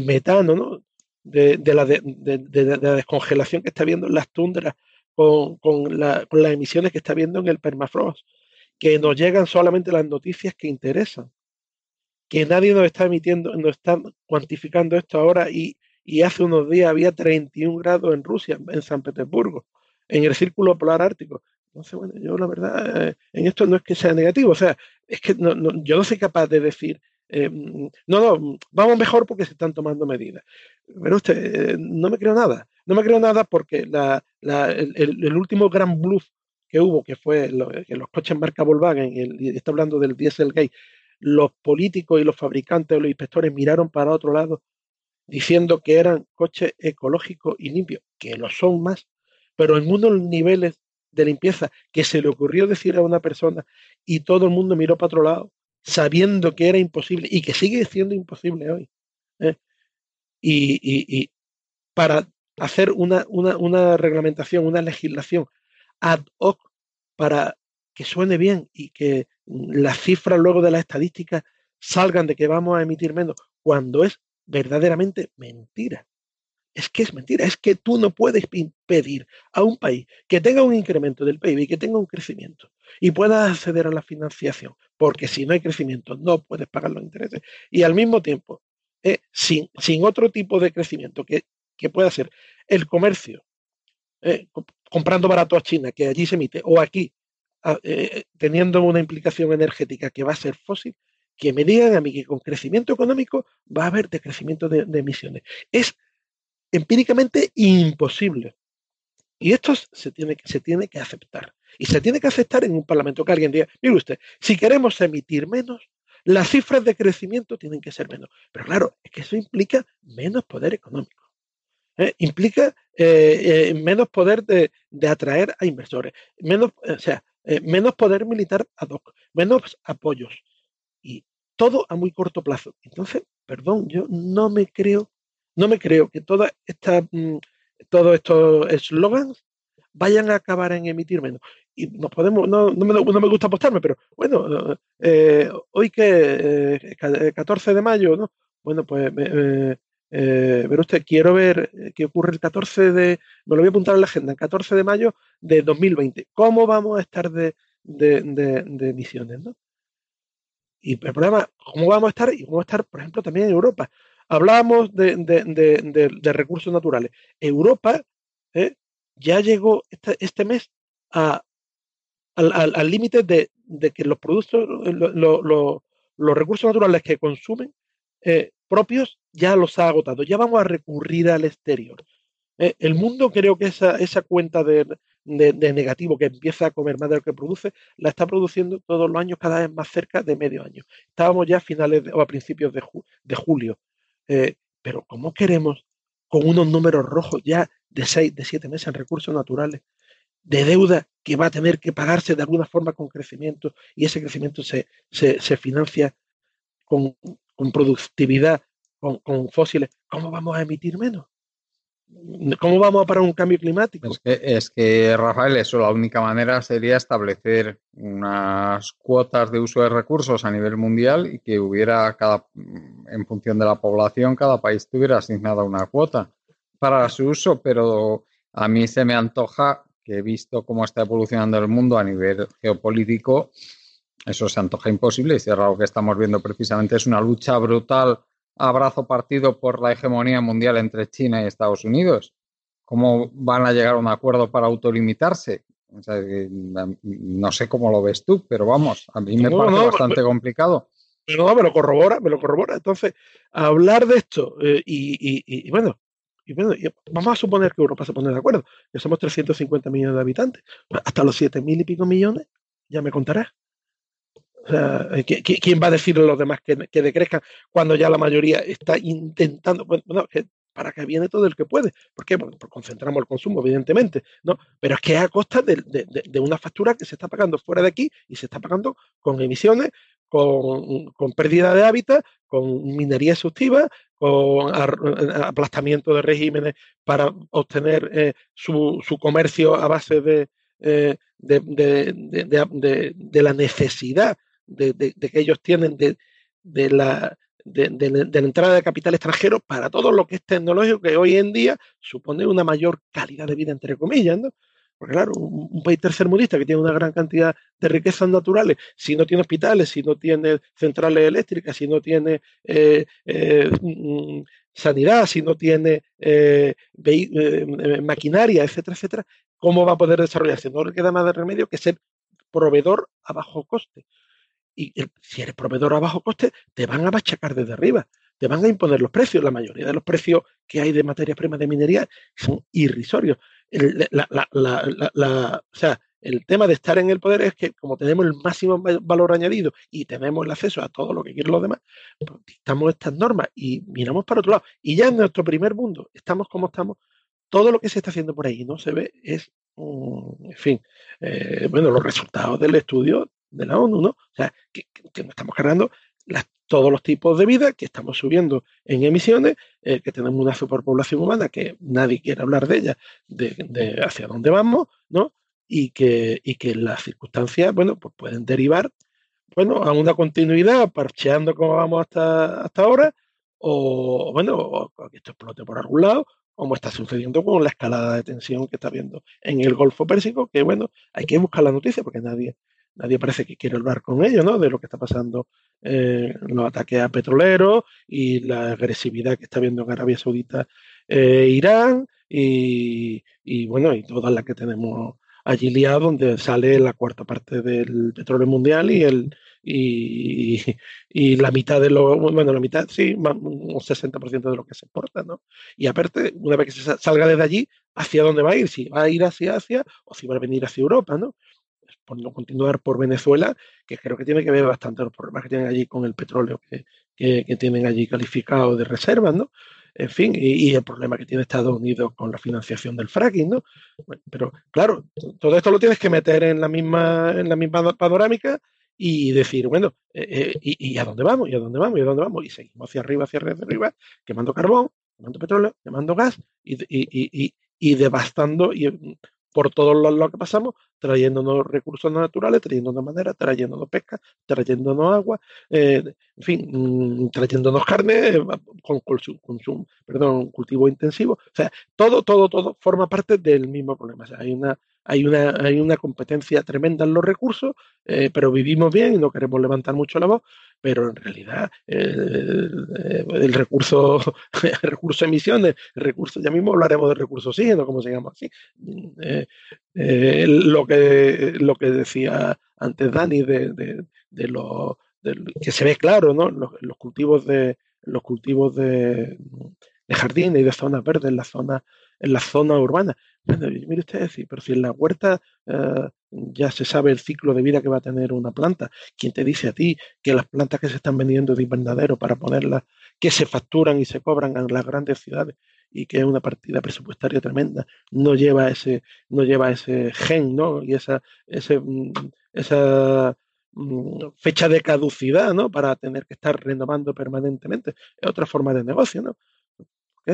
metano, ¿no? de, la, la descongelación que está habiendo en las tundras con, las emisiones que está viendo en el permafrost, que nos llegan solamente las noticias que interesan, que nadie nos está emitiendo, nos está cuantificando esto ahora y, hace unos días había 31 grados en Rusia, en San Petersburgo, en el círculo polar ártico. Entonces, bueno, yo la verdad, eh, en esto no es que sea negativo, o sea, es que yo no soy capaz de decir no, no, vamos mejor porque se están tomando medidas. Pero usted, no me creo nada. No me creo nada porque el, último gran bluff que hubo, que fue que los coches marca Volkswagen, y está hablando del Dieselgate, los políticos y los fabricantes o los inspectores miraron para otro lado diciendo que eran coches ecológicos y limpios, que lo son más, pero en unos niveles de limpieza que se le ocurrió decir a una persona y todo el mundo miró para otro lado, sabiendo que era imposible y que sigue siendo imposible hoy. ¿eh? Y, para hacer una, una reglamentación, una legislación ad hoc para que suene bien y que las cifras luego de las estadísticas salgan de que vamos a emitir menos, cuando es verdaderamente mentira. Es que es mentira, es que tú no puedes impedir a un país que tenga un incremento del PIB y que tenga un crecimiento y pueda acceder a la financiación, porque si no hay crecimiento no puedes pagar los intereses. Y al mismo tiempo, eh, sin, sin, otro tipo de crecimiento que, que pueda ser el comercio, eh, comprando barato a China, que allí se emite, o aquí, eh, teniendo una implicación energética que va a ser fósil, que me digan a mí que con crecimiento económico va a haber decrecimiento de, de emisiones. Es empíricamente imposible. Y esto se tiene, se tiene que aceptar. Y se tiene que aceptar en un parlamento que alguien diga, mire usted, si queremos emitir menos, las cifras de crecimiento tienen que ser menos. Pero claro, es que eso implica menos poder económico. ¿eh? Implica eh, eh, menos poder de, atraer a inversores, menos, o sea, menos poder militar ad hoc, menos apoyos. Y todo a muy corto plazo. Entonces, perdón, yo no me creo no me creo que toda esta, mm, todos estos eslogans vayan a acabar en emitir menos. Y nos podemos, no, no, me, gusta apostarme, pero bueno, eh, hoy que 14 eh, de mayo, ¿no? Bueno, pues eh, ver usted, quiero ver qué ocurre el 14 de, me lo voy a apuntar en la agenda, el 14 de mayo de 2020. ¿Cómo vamos a estar de, de, de emisiones, ¿no? Y el problema, ¿cómo vamos a estar? Y cómo estar, por ejemplo, también en Europa. Hablábamos de, recursos naturales. Europa ¿eh? ya llegó este, mes al límite de, que los productos, los recursos naturales que consumen eh, propios ya los ha agotado. Ya vamos a recurrir al exterior. ¿eh? el mundo creo que esa, esa cuenta de, negativo que empieza a comer más de lo que produce, la está produciendo todos los años cada vez más cerca de medio año. Estábamos ya a finales o a principios de julio. Eh, pero ¿cómo queremos con unos números rojos ya de seis, de siete meses en recursos naturales, de deuda que va a tener que pagarse de alguna forma con crecimiento y ese crecimiento se, se, financia con, productividad, con, con, fósiles? ¿Cómo vamos a emitir menos? ¿Cómo vamos a parar un cambio climático? Es que, es que, Rafael, eso la única manera sería establecer unas cuotas de uso de recursos a nivel mundial y que hubiera cada, en función de la población, cada país tuviera asignada una cuota para su uso, pero a mí se me antoja que visto cómo está evolucionando el mundo a nivel geopolítico, eso se antoja imposible y si es algo que estamos viendo precisamente es una lucha brutal abrazo partido por la hegemonía mundial entre China y Estados Unidos. ¿Cómo van a llegar a un acuerdo para autolimitarse? no sé cómo lo ves tú, pero vamos, a mí me parece bastante complicado. Pero no, me lo corrobora, me lo corrobora. Entonces, hablar de esto eh, y, bueno, y bueno, vamos a suponer que Europa se pone de acuerdo, que somos 350 millones de habitantes, pues hasta los 7 mil y pico millones, ya me contarás. Eh, ¿quién va a decirle a los demás que, decrezcan cuando ya la mayoría está intentando? Bueno, que para que viene todo el que puede. ¿Por qué? Bueno, pues concentramos el consumo, evidentemente, ¿no? Pero es que a costa de, una factura que se está pagando fuera de aquí y se está pagando con emisiones, con, pérdida de hábitat, con minería exhaustiva, con aplastamiento de regímenes para obtener eh, su, comercio a base de, eh, de, la necesidad de, que ellos tienen de, la, de, la entrada de capital extranjero para todo lo que es tecnológico, que hoy en día supone una mayor calidad de vida, entre comillas, ¿no? Porque claro, un, país tercermundista que tiene una gran cantidad de riquezas naturales, si no tiene hospitales, si no tiene centrales eléctricas, si no tiene eh, eh, mm, sanidad, si no tiene eh, maquinaria, etcétera, etcétera, ¿cómo va a poder desarrollarse? No le queda más de remedio que ser proveedor a bajo coste. Y si eres proveedor a bajo coste, te van a machacar desde arriba, te van a imponer los precios. La mayoría de los precios que hay de materias primas de minería son irrisorios. o sea, el tema de estar en el poder es que como tenemos el máximo valor añadido y tenemos el acceso a todo lo que quieren los demás, pues dictamos estas normas y miramos para otro lado. Y ya en nuestro primer mundo estamos como estamos. Todo lo que se está haciendo por ahí no se ve es, en fin, eh, bueno, los resultados del estudio de la ONU, ¿no? O sea, que, nos estamos cargando todos los tipos de vida, que estamos subiendo en emisiones, eh, que tenemos una superpoblación humana que nadie quiere hablar de ella, de, hacia dónde vamos, ¿no? y que, y que las circunstancias, bueno, pues pueden derivar, bueno, a una continuidad, parcheando como vamos hasta, hasta ahora, o, bueno, o que esto explote por algún lado, como está sucediendo con la escalada de tensión que está viendo en el Golfo Pérsico, que bueno, hay que buscar la noticia porque nadie, nadie parece que quiere hablar con ellos, ¿no? De lo que está pasando en los ataques a petroleros y la agresividad que está viendo en Arabia Saudita, eh, Irán y, bueno, y todas las que tenemos allí liado donde sale la cuarta parte del petróleo mundial y el y, la mitad de lo, bueno, la mitad, sí, un 60% de lo que se exporta, ¿no? Y aparte, una vez que se salga desde allí, ¿hacia dónde va a ir? Si va a ir hacia Asia o si va a venir hacia Europa, ¿no? Por no continuar por Venezuela, que creo que tiene que ver bastante los problemas que tienen allí con el petróleo que, que, tienen allí calificado de reservas, ¿no? en fin, y, el problema que tiene Estados Unidos con la financiación del fracking, ¿no? pero claro, todo esto lo tienes que meter en la misma, en la misma panorámica y decir, bueno, eh, eh, y, a dónde vamos? ¿Y a dónde vamos? ¿Y a dónde vamos? Y seguimos hacia arriba, hacia arriba, hacia arriba, quemando carbón, quemando petróleo, quemando gas y, y, y devastando y por todos los lados que pasamos, trayéndonos recursos naturales, trayéndonos madera, trayéndonos pesca, trayéndonos agua, eh, en fin, mm, trayéndonos carne eh, con, con, perdón, cultivo intensivo. O sea, todo, todo, todo forma parte del mismo problema. O sea, hay una, hay una, hay una competencia tremenda en los recursos, eh, pero vivimos bien y no queremos levantar mucho la voz, pero en realidad el, recurso, el recurso emisiones, el recurso, ya mismo hablaremos de recurso oxígeno, como se llama así. Eh, eh, lo, que, lo que decía antes Dani de, de, de que se ve claro, ¿no? Los, los cultivos de los cultivos de, de jardines y de zonas verdes en la zona, en la zona urbana. Mire usted, pero si en la huerta eh, ya se sabe el ciclo de vida que va a tener una planta, ¿quién te dice a ti que las plantas que se están vendiendo de invernadero para ponerlas, que se facturan y se cobran en las grandes ciudades y que es una partida presupuestaria tremenda, no lleva ese, no lleva ese gen, ¿no? Y esa, ese, mm, esa mm, fecha de caducidad, ¿no? Para tener que estar renovando permanentemente. Es otra forma de negocio, ¿no?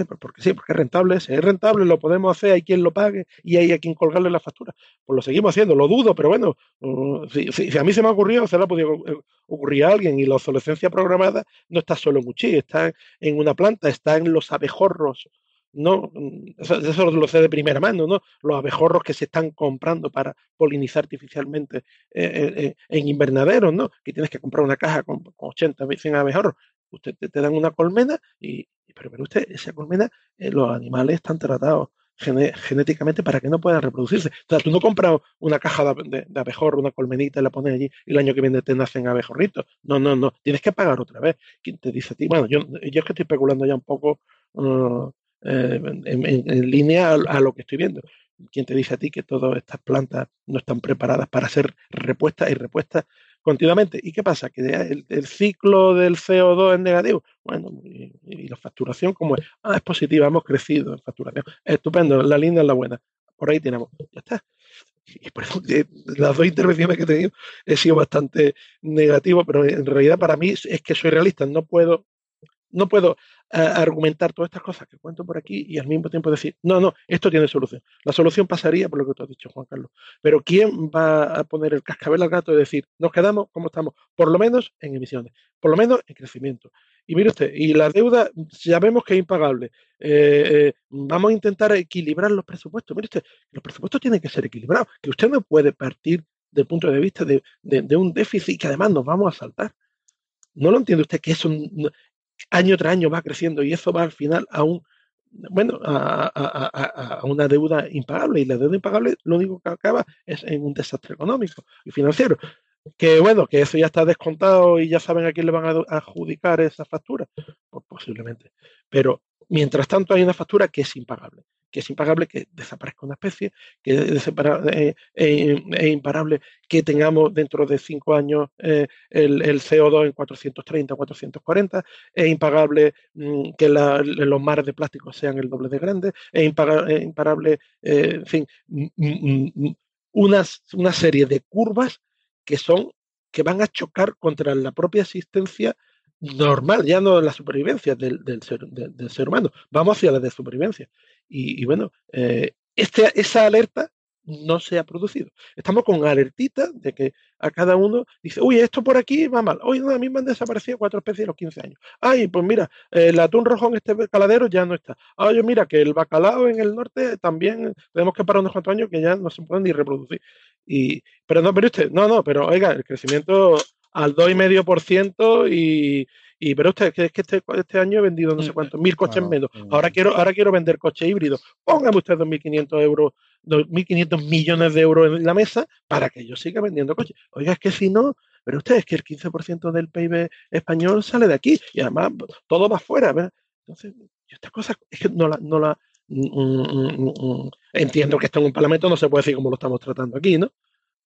Pues porque sí, porque es rentable, es rentable lo podemos hacer, hay quien lo pague y hay a quien colgarle la factura. Pues lo seguimos haciendo, lo dudo, pero bueno, uh, si, a mí se me ha ocurrido, se le ha podido eh, ocurrir a alguien y la obsolescencia programada no está solo en Uchi, está en una planta, está en los abejorros, ¿no? Eso, lo sé de primera mano, ¿no? Los abejorros que se están comprando para polinizar artificialmente eh, eh, en invernaderos, ¿no? Que tienes que comprar una caja con, 80, 100 abejorros. Usted te, te dan una colmena y, pero, pero usted, esa colmena, eh, los animales están tratados genéticamente para que no puedan reproducirse. O sea, tú no compras una caja de, abejorro, una colmenita y la pones allí y el año que viene te nacen abejorritos. No, no, no. Tienes que pagar otra vez. ¿Quién te dice a ti? Bueno, yo, yo es que estoy especulando ya un poco uh, en, línea a, lo que estoy viendo. ¿Quién te dice a ti que todas estas plantas no están preparadas para ser repuestas y repuestas continuamente. ¿Y qué pasa? Que el, ciclo del CO2 es negativo. Bueno, y, la facturación, como es? Ah, es positiva, hemos crecido en facturación. Estupendo, la linda es la buena. Por ahí tenemos. Ya está. Y por eso las dos intervenciones que he tenido he sido bastante negativo, pero en realidad para mí es que soy realista. No puedo, no puedo argumentar todas estas cosas que cuento por aquí y al mismo tiempo decir, no, no, esto tiene solución. La solución pasaría por lo que tú has dicho, Juan Carlos. Pero ¿quién va a poner el cascabel al gato y decir, nos quedamos como estamos, por lo menos en emisiones, por lo menos en crecimiento? Y mire usted, y la deuda ya vemos que es impagable. Eh, eh, vamos a intentar equilibrar los presupuestos. Mire usted, los presupuestos tienen que ser equilibrados, que usted no puede partir del punto de vista de, de un déficit que además nos vamos a saltar. ¿No lo entiende usted que eso año tras año va creciendo y eso va al final a un bueno a, una deuda impagable y la deuda impagable lo único que acaba es en un desastre económico y financiero que bueno, que eso ya está descontado y ya saben a quién le van a adjudicar esa factura, pues posiblemente. Pero mientras tanto hay una factura que es impagable que es impagable que desaparezca una especie, que es eh, eh, imparable que tengamos dentro de cinco años eh, el, CO2 en 430, 440, es impagable mm, que los mares de plástico sean el doble de grandes, es imparable, en fin, una, una serie de curvas que son que van a chocar contra la propia existencia normal, ya no la supervivencia del, ser, del, ser, humano, vamos hacia la de supervivencia. Y, bueno, eh, este, esa alerta no se ha producido. Estamos con alertita de que a cada uno dice, uy, esto por aquí va mal. Hoy a mí me han desaparecido cuatro especies en los 15 años. Ay, pues mira, el atún rojo en este caladero ya no está. Ay, mira, que el bacalao en el norte también tenemos que parar unos cuantos años que ya no se pueden ni reproducir. Y, pero no, pero usted, no, no, pero oiga, el crecimiento al 2,5% y, y pero usted, que es que este, este, año he vendido no sé mm, cuántos, mil coches menos. Ahora quiero, ahora quiero vender coches híbridos. Póngame usted 2.500 euros, 2.500 millones de euros en la mesa para que yo siga vendiendo coches. Oiga, es que si no, pero usted es que el 15% del PIB español sale de aquí y además todo va afuera. Entonces, estas cosas es que no la, no la mm, mm, entiendo que esto en un parlamento no se puede decir como lo estamos tratando aquí, ¿no?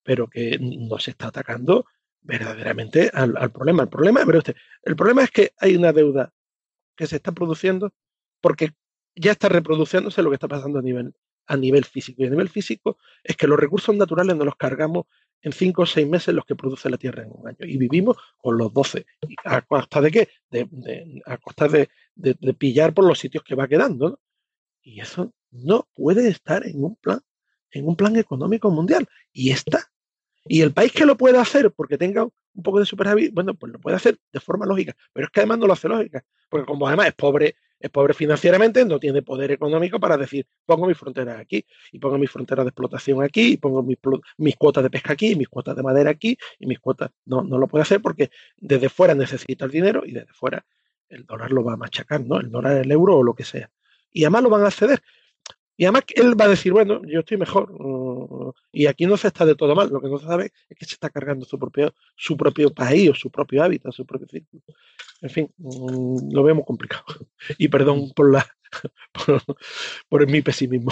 Pero que no se está atacando verdaderamente al, problema. El problema, usted, el problema es que hay una deuda que se está produciendo porque ya está reproduciéndose lo que está pasando a nivel, a nivel físico. Y a nivel físico es que los recursos naturales nos los cargamos en cinco o seis meses los que produce la Tierra en un año. Y vivimos con los 12. ¿A costa de qué? A costa de, pillar por los sitios que va quedando. Y eso no puede estar en un plan, en un plan económico mundial. Y está y el país que lo pueda hacer porque tenga un poco de superávit, bueno, pues lo puede hacer de forma lógica, pero es que además no lo hace lógica, porque como además es pobre, es pobre financieramente, no tiene poder económico para decir, pongo mis fronteras aquí, y pongo mis fronteras de explotación aquí, y pongo mis, mis cuotas de pesca aquí, mis cuotas de madera aquí, y mis cuotas, no, no lo puede hacer porque desde fuera necesita el dinero y desde fuera el dólar lo va a machacar, ¿no? El dólar, el euro o lo que sea. Y además lo van a ceder. Y además él va a decir, bueno, yo estoy mejor. Mm, y aquí no se está de todo mal. Lo que no se sabe es que se está cargando su propio, su propio país o su propio hábitat, su propio círculo. En fin, mm, lo vemos complicado. Y perdón por la por, mi pesimismo.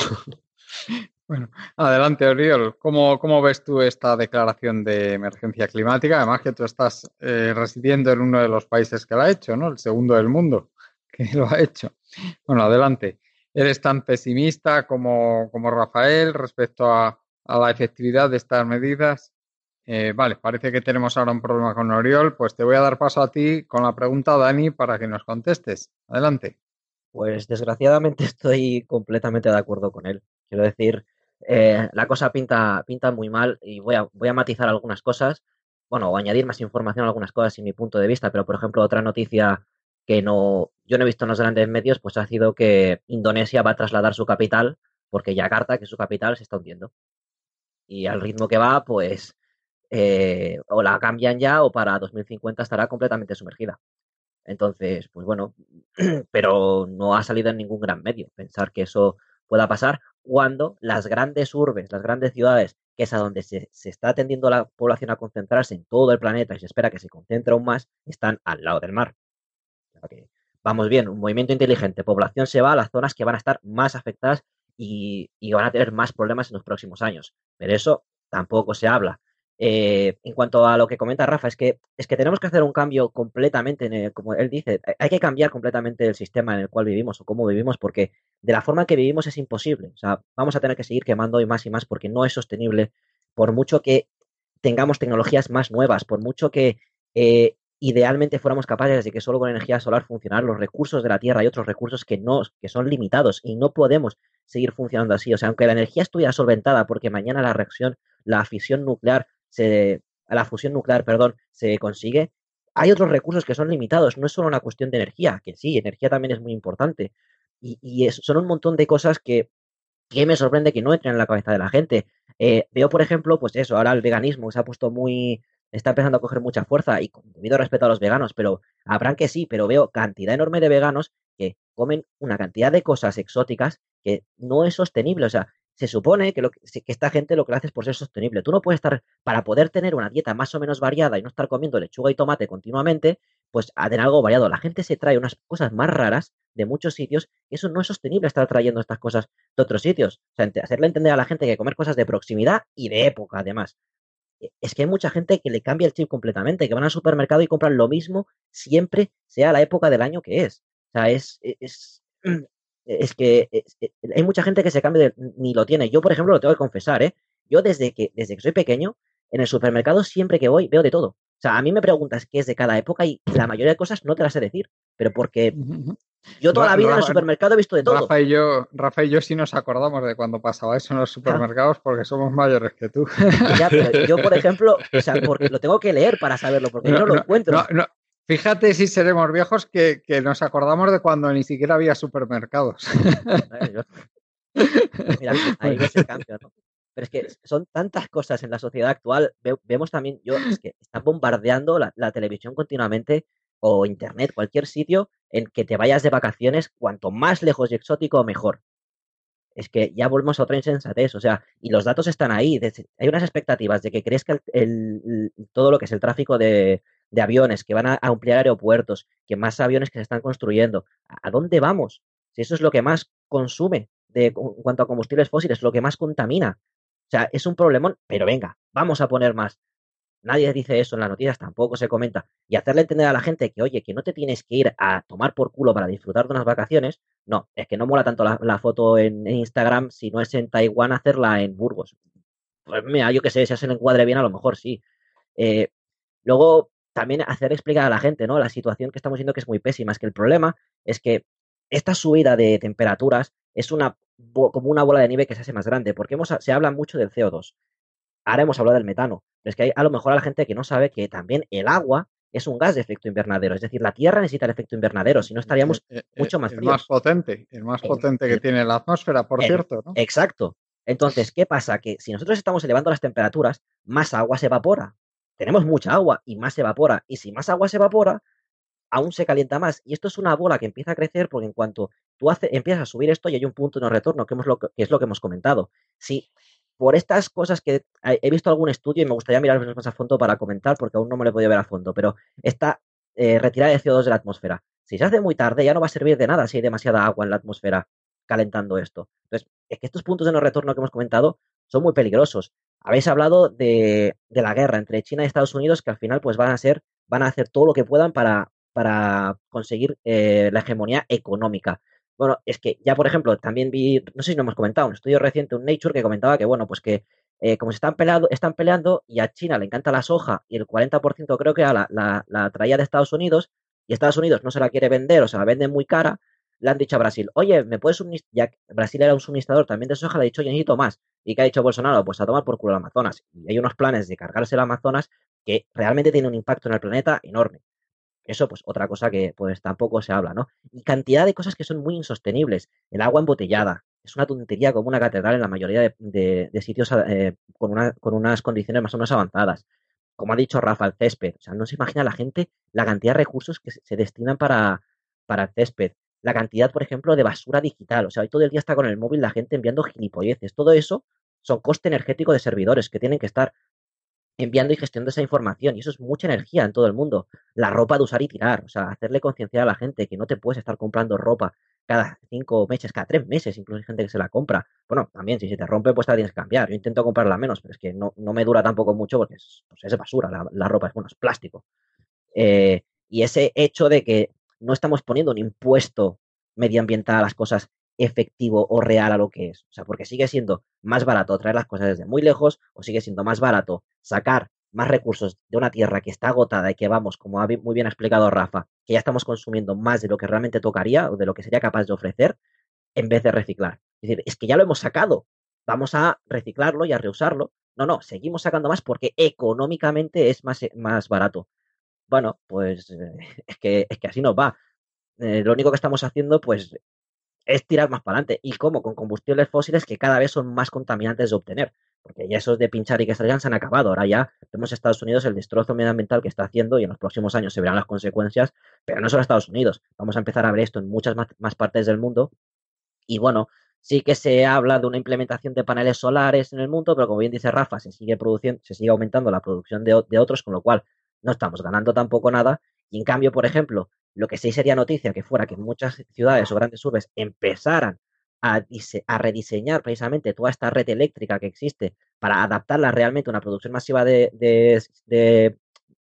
Bueno, adelante, Oriol. ¿Cómo, ¿Cómo, ves tú esta declaración de emergencia climática? Además que tú estás eh, residiendo en uno de los países que lo ha hecho, ¿no? El segundo del mundo que lo ha hecho. Bueno, adelante eres tan pesimista como, Rafael respecto a, la efectividad de estas medidas. Eh, vale, parece que tenemos ahora un problema con Oriol, pues te voy a dar paso a ti con la pregunta, Dani, para que nos contestes. Adelante. Pues desgraciadamente estoy completamente de acuerdo con él. Quiero decir, eh, la cosa pinta, pinta muy mal y voy a, voy a matizar algunas cosas, bueno, o añadir más información a algunas cosas sin mi punto de vista, pero por ejemplo, otra noticia que no, yo no he visto en los grandes medios, pues ha sido que Indonesia va a trasladar su capital, porque Yakarta, que es su capital, se está hundiendo. Y al ritmo que va, pues eh, o la cambian ya o para 2050 estará completamente sumergida. Entonces, pues bueno, pero no ha salido en ningún gran medio pensar que eso pueda pasar cuando las grandes urbes, las grandes ciudades, que es a donde se, se, está tendiendo la población a concentrarse en todo el planeta y se espera que se concentre aún más, están al lado del mar vamos bien, un movimiento inteligente, población se va a las zonas que van a estar más afectadas y, van a tener más problemas en los próximos años. Pero eso tampoco se habla. Eh, en cuanto a lo que comenta Rafa, es que, es que tenemos que hacer un cambio completamente, como él dice, hay que cambiar completamente el sistema en el cual vivimos o cómo vivimos, porque de la forma que vivimos es imposible. O sea, vamos a tener que seguir quemando hoy más y más porque no es sostenible, por mucho que tengamos tecnologías más nuevas, por mucho que eh, idealmente fuéramos capaces de que solo con energía solar funcionaran los recursos de la Tierra y otros recursos que no, que son limitados y no podemos seguir funcionando así. O sea, aunque la energía estuviera solventada porque mañana la reacción, la fisión nuclear, se, la fusión nuclear, perdón, se consigue, hay otros recursos que son limitados. No es solo una cuestión de energía, que sí, energía también es muy importante. Y, son un montón de cosas que, que me sorprende que no entren en la cabeza de la gente. Eh, veo, por ejemplo, pues eso, ahora el veganismo se ha puesto muy, está empezando a coger mucha fuerza y con debido respeto a los veganos, pero habrán que sí, pero veo cantidad enorme de veganos que comen una cantidad de cosas exóticas que no es sostenible. O sea, se supone que, lo que, esta gente lo que hace es por ser sostenible. Tú no puedes estar, para poder tener una dieta más o menos variada y no estar comiendo lechuga y tomate continuamente, pues a algo variado. La gente se trae unas cosas más raras de muchos sitios y eso no es sostenible estar trayendo estas cosas de otros sitios. O sea, hacerle entender a la gente que comer cosas de proximidad y de época, además. E, es que hay mucha gente que le cambia el chip completamente, que van al supermercado y compran lo mismo siempre, sea la época del año que es. O sea, es, es, es que hay mucha gente que se cambia de, ni lo tiene. Yo, por ejemplo, lo tengo que confesar, ¿eh? Yo desde que, desde que soy pequeño, en el supermercado siempre que voy veo de todo. O sea, a mí me preguntas qué es de cada época y la mayoría de cosas no te las sé decir, pero porque yo toda la vida en el supermercado he visto de todo. Rafa y yo, Rafa y yo sí nos acordamos de cuando pasaba eso en los supermercados porque somos mayores que tú. Ya, pero yo, por ejemplo, o sea, porque lo tengo que leer para saberlo, porque yo no lo encuentro. Fíjate si seremos viejos que, nos acordamos de cuando ni siquiera había supermercados. Mira, ahí ves el cambio, ¿no? Pero es que son tantas cosas en la sociedad actual. vemos también, yo, es que está bombardeando la, la, televisión continuamente o internet, cualquier sitio en que te vayas de vacaciones, cuanto más lejos y exótico, mejor. Es que ya volvemos a otra insensatez, o sea, y los datos están ahí. Hay unas expectativas de que crezca el, todo lo que es el tráfico de, de aviones, que van a, ampliar aeropuertos, que más aviones que se están construyendo. ¿A dónde vamos? Si eso es lo que más consume de, en cuanto a combustibles fósiles, lo que más contamina. O sea, es un problemón, pero venga, vamos a poner más. Nadie dice eso en las noticias, tampoco se comenta. Y hacerle entender a la gente que, oye, que no te tienes que ir a tomar por culo para disfrutar de unas vacaciones, no, es que no mola tanto la, foto en, Instagram si no es en Taiwán hacerla en Burgos. Pues mira, yo qué sé, si hace el encuadre bien, a lo mejor sí. Eh, luego, también hacer explicar a la gente, ¿no? La situación que estamos viendo que es muy pésima. Es que el problema es que esta subida de temperaturas es una como una bola de nieve que se hace más grande, porque hemos, se habla mucho del CO2. Ahora hemos hablado del metano, pero es que hay a lo mejor a la gente que no sabe que también el agua es un gas de efecto invernadero, es decir, la Tierra necesita el efecto invernadero, si no estaríamos eh, eh, mucho más fríos. El más potente, el más potente que tiene la atmósfera, por cierto. ¿no? Exacto. Entonces, ¿qué pasa? Que si nosotros estamos elevando las temperaturas, más agua se evapora tenemos mucha agua y más se evapora. Y si más agua se evapora, aún se calienta más. Y esto es una bola que empieza a crecer porque en cuanto tú hace, empiezas a subir esto y hay un punto de no retorno, que, lo, que es lo que hemos comentado. Si por estas cosas que he visto algún estudio y me gustaría mirar más a fondo para comentar porque aún no me lo he podido ver a fondo, pero esta eh, retirada de CO2 de la atmósfera, si se hace muy tarde ya no va a servir de nada si hay demasiada agua en la atmósfera calentando esto. Entonces, es que estos puntos de no retorno que hemos comentado son muy peligrosos habéis hablado de, la guerra entre China y Estados Unidos, que al final pues van a ser, van a hacer todo lo que puedan para, para conseguir eh, la hegemonía económica. Bueno, es que ya, por ejemplo, también vi, no sé si no hemos comentado, un estudio reciente, un Nature, que comentaba que, bueno, pues que eh, como se están peleando, están peleando y a China le encanta la soja y el 40% creo que la, la, la traía de Estados Unidos y Estados Unidos no se la quiere vender o se la vende muy cara, le han dicho a Brasil, oye, ¿me puedes suministrar? Ya Brasil era un suministrador también de soja, le ha dicho, oye, necesito más. ¿Y qué ha dicho Bolsonaro? Pues a tomar por culo el Amazonas. Y hay unos planes de cargarse el Amazonas que realmente tienen un impacto en el planeta enorme. Eso, pues, otra cosa que pues tampoco se habla, ¿no? Y cantidad de cosas que son muy insostenibles. El agua embotellada. Es una tontería como una catedral en la mayoría de, sitios eh, con, con unas condiciones más o menos avanzadas. Como ha dicho Rafa, el césped. O sea, no se imagina la gente la cantidad de recursos que se, destinan para, para el césped la cantidad, por ejemplo, de basura digital. O sea, hoy todo el día está con el móvil la gente enviando gilipolleces. Todo eso son coste energético de servidores que tienen que estar enviando y gestionando esa información. Y eso es mucha energía en todo el mundo. La ropa de usar y tirar. O sea, hacerle concienciar a la gente que no te puedes estar comprando ropa cada cinco meses, cada tres meses, incluso hay gente que se la compra. Bueno, también si se te rompe, pues la tienes que cambiar. Yo intento comprarla menos, pero es que no, me dura tampoco mucho porque es, pues es basura, la, ropa es, bueno, es plástico. Eh, y ese hecho de que no estamos poniendo un impuesto medioambiental a las cosas efectivo o real a lo que es. O sea, porque sigue siendo más barato traer las cosas desde muy lejos o sigue siendo más barato sacar más recursos de una tierra que está agotada y que vamos, como ha muy bien explicado Rafa, que ya estamos consumiendo más de lo que realmente tocaría o de lo que sería capaz de ofrecer en vez de reciclar. Es decir, es que ya lo hemos sacado, vamos a reciclarlo y a reusarlo. No, no, seguimos sacando más porque económicamente es más, más barato. Bueno, pues es que, es que así nos va. Eh, lo único que estamos haciendo, pues, es tirar más para adelante. ¿Y cómo? Con combustibles fósiles que cada vez son más contaminantes de obtener. Porque ya esos de pinchar y que estallan se han acabado. Ahora ya vemos Estados Unidos el destrozo medioambiental que está haciendo y en los próximos años se verán las consecuencias, pero no solo Estados Unidos. Vamos a empezar a ver esto en muchas más, partes del mundo. Y bueno, Sí que se habla de una implementación de paneles solares en el mundo, pero como bien dice Rafa, se sigue produciendo, se sigue aumentando la producción de, de otros, con lo cual no estamos ganando tampoco nada. Y en cambio, por ejemplo, lo que sí sería noticia que fuera que muchas ciudades o grandes urbes empezaran a, a, rediseñar precisamente toda esta red eléctrica que existe para adaptarla realmente a una producción masiva de, de,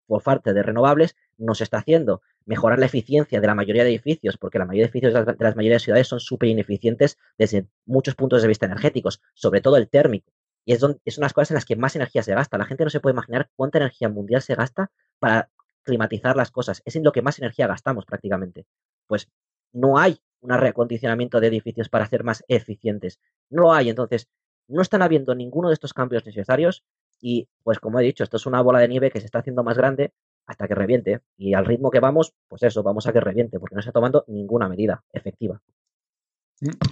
por parte de renovables, nos está haciendo mejorar la eficiencia de la mayoría de edificios, porque la mayoría de edificios de las, mayorías de ciudades son súper ineficientes desde muchos puntos de vista energéticos, sobre todo el térmico. Y es, donde, es unas cosas en las que más energía se gasta. La gente no se puede imaginar cuánta energía mundial se gasta para climatizar las cosas. Es en lo que más energía gastamos prácticamente. Pues no hay un reacondicionamiento de edificios para ser más eficientes. No lo hay. Entonces, no están habiendo ninguno de estos cambios necesarios y, pues como he dicho, esto es una bola de nieve que se está haciendo más grande hasta que reviente. Y al ritmo que vamos, pues eso, vamos a que reviente, porque no se está tomando ninguna medida efectiva.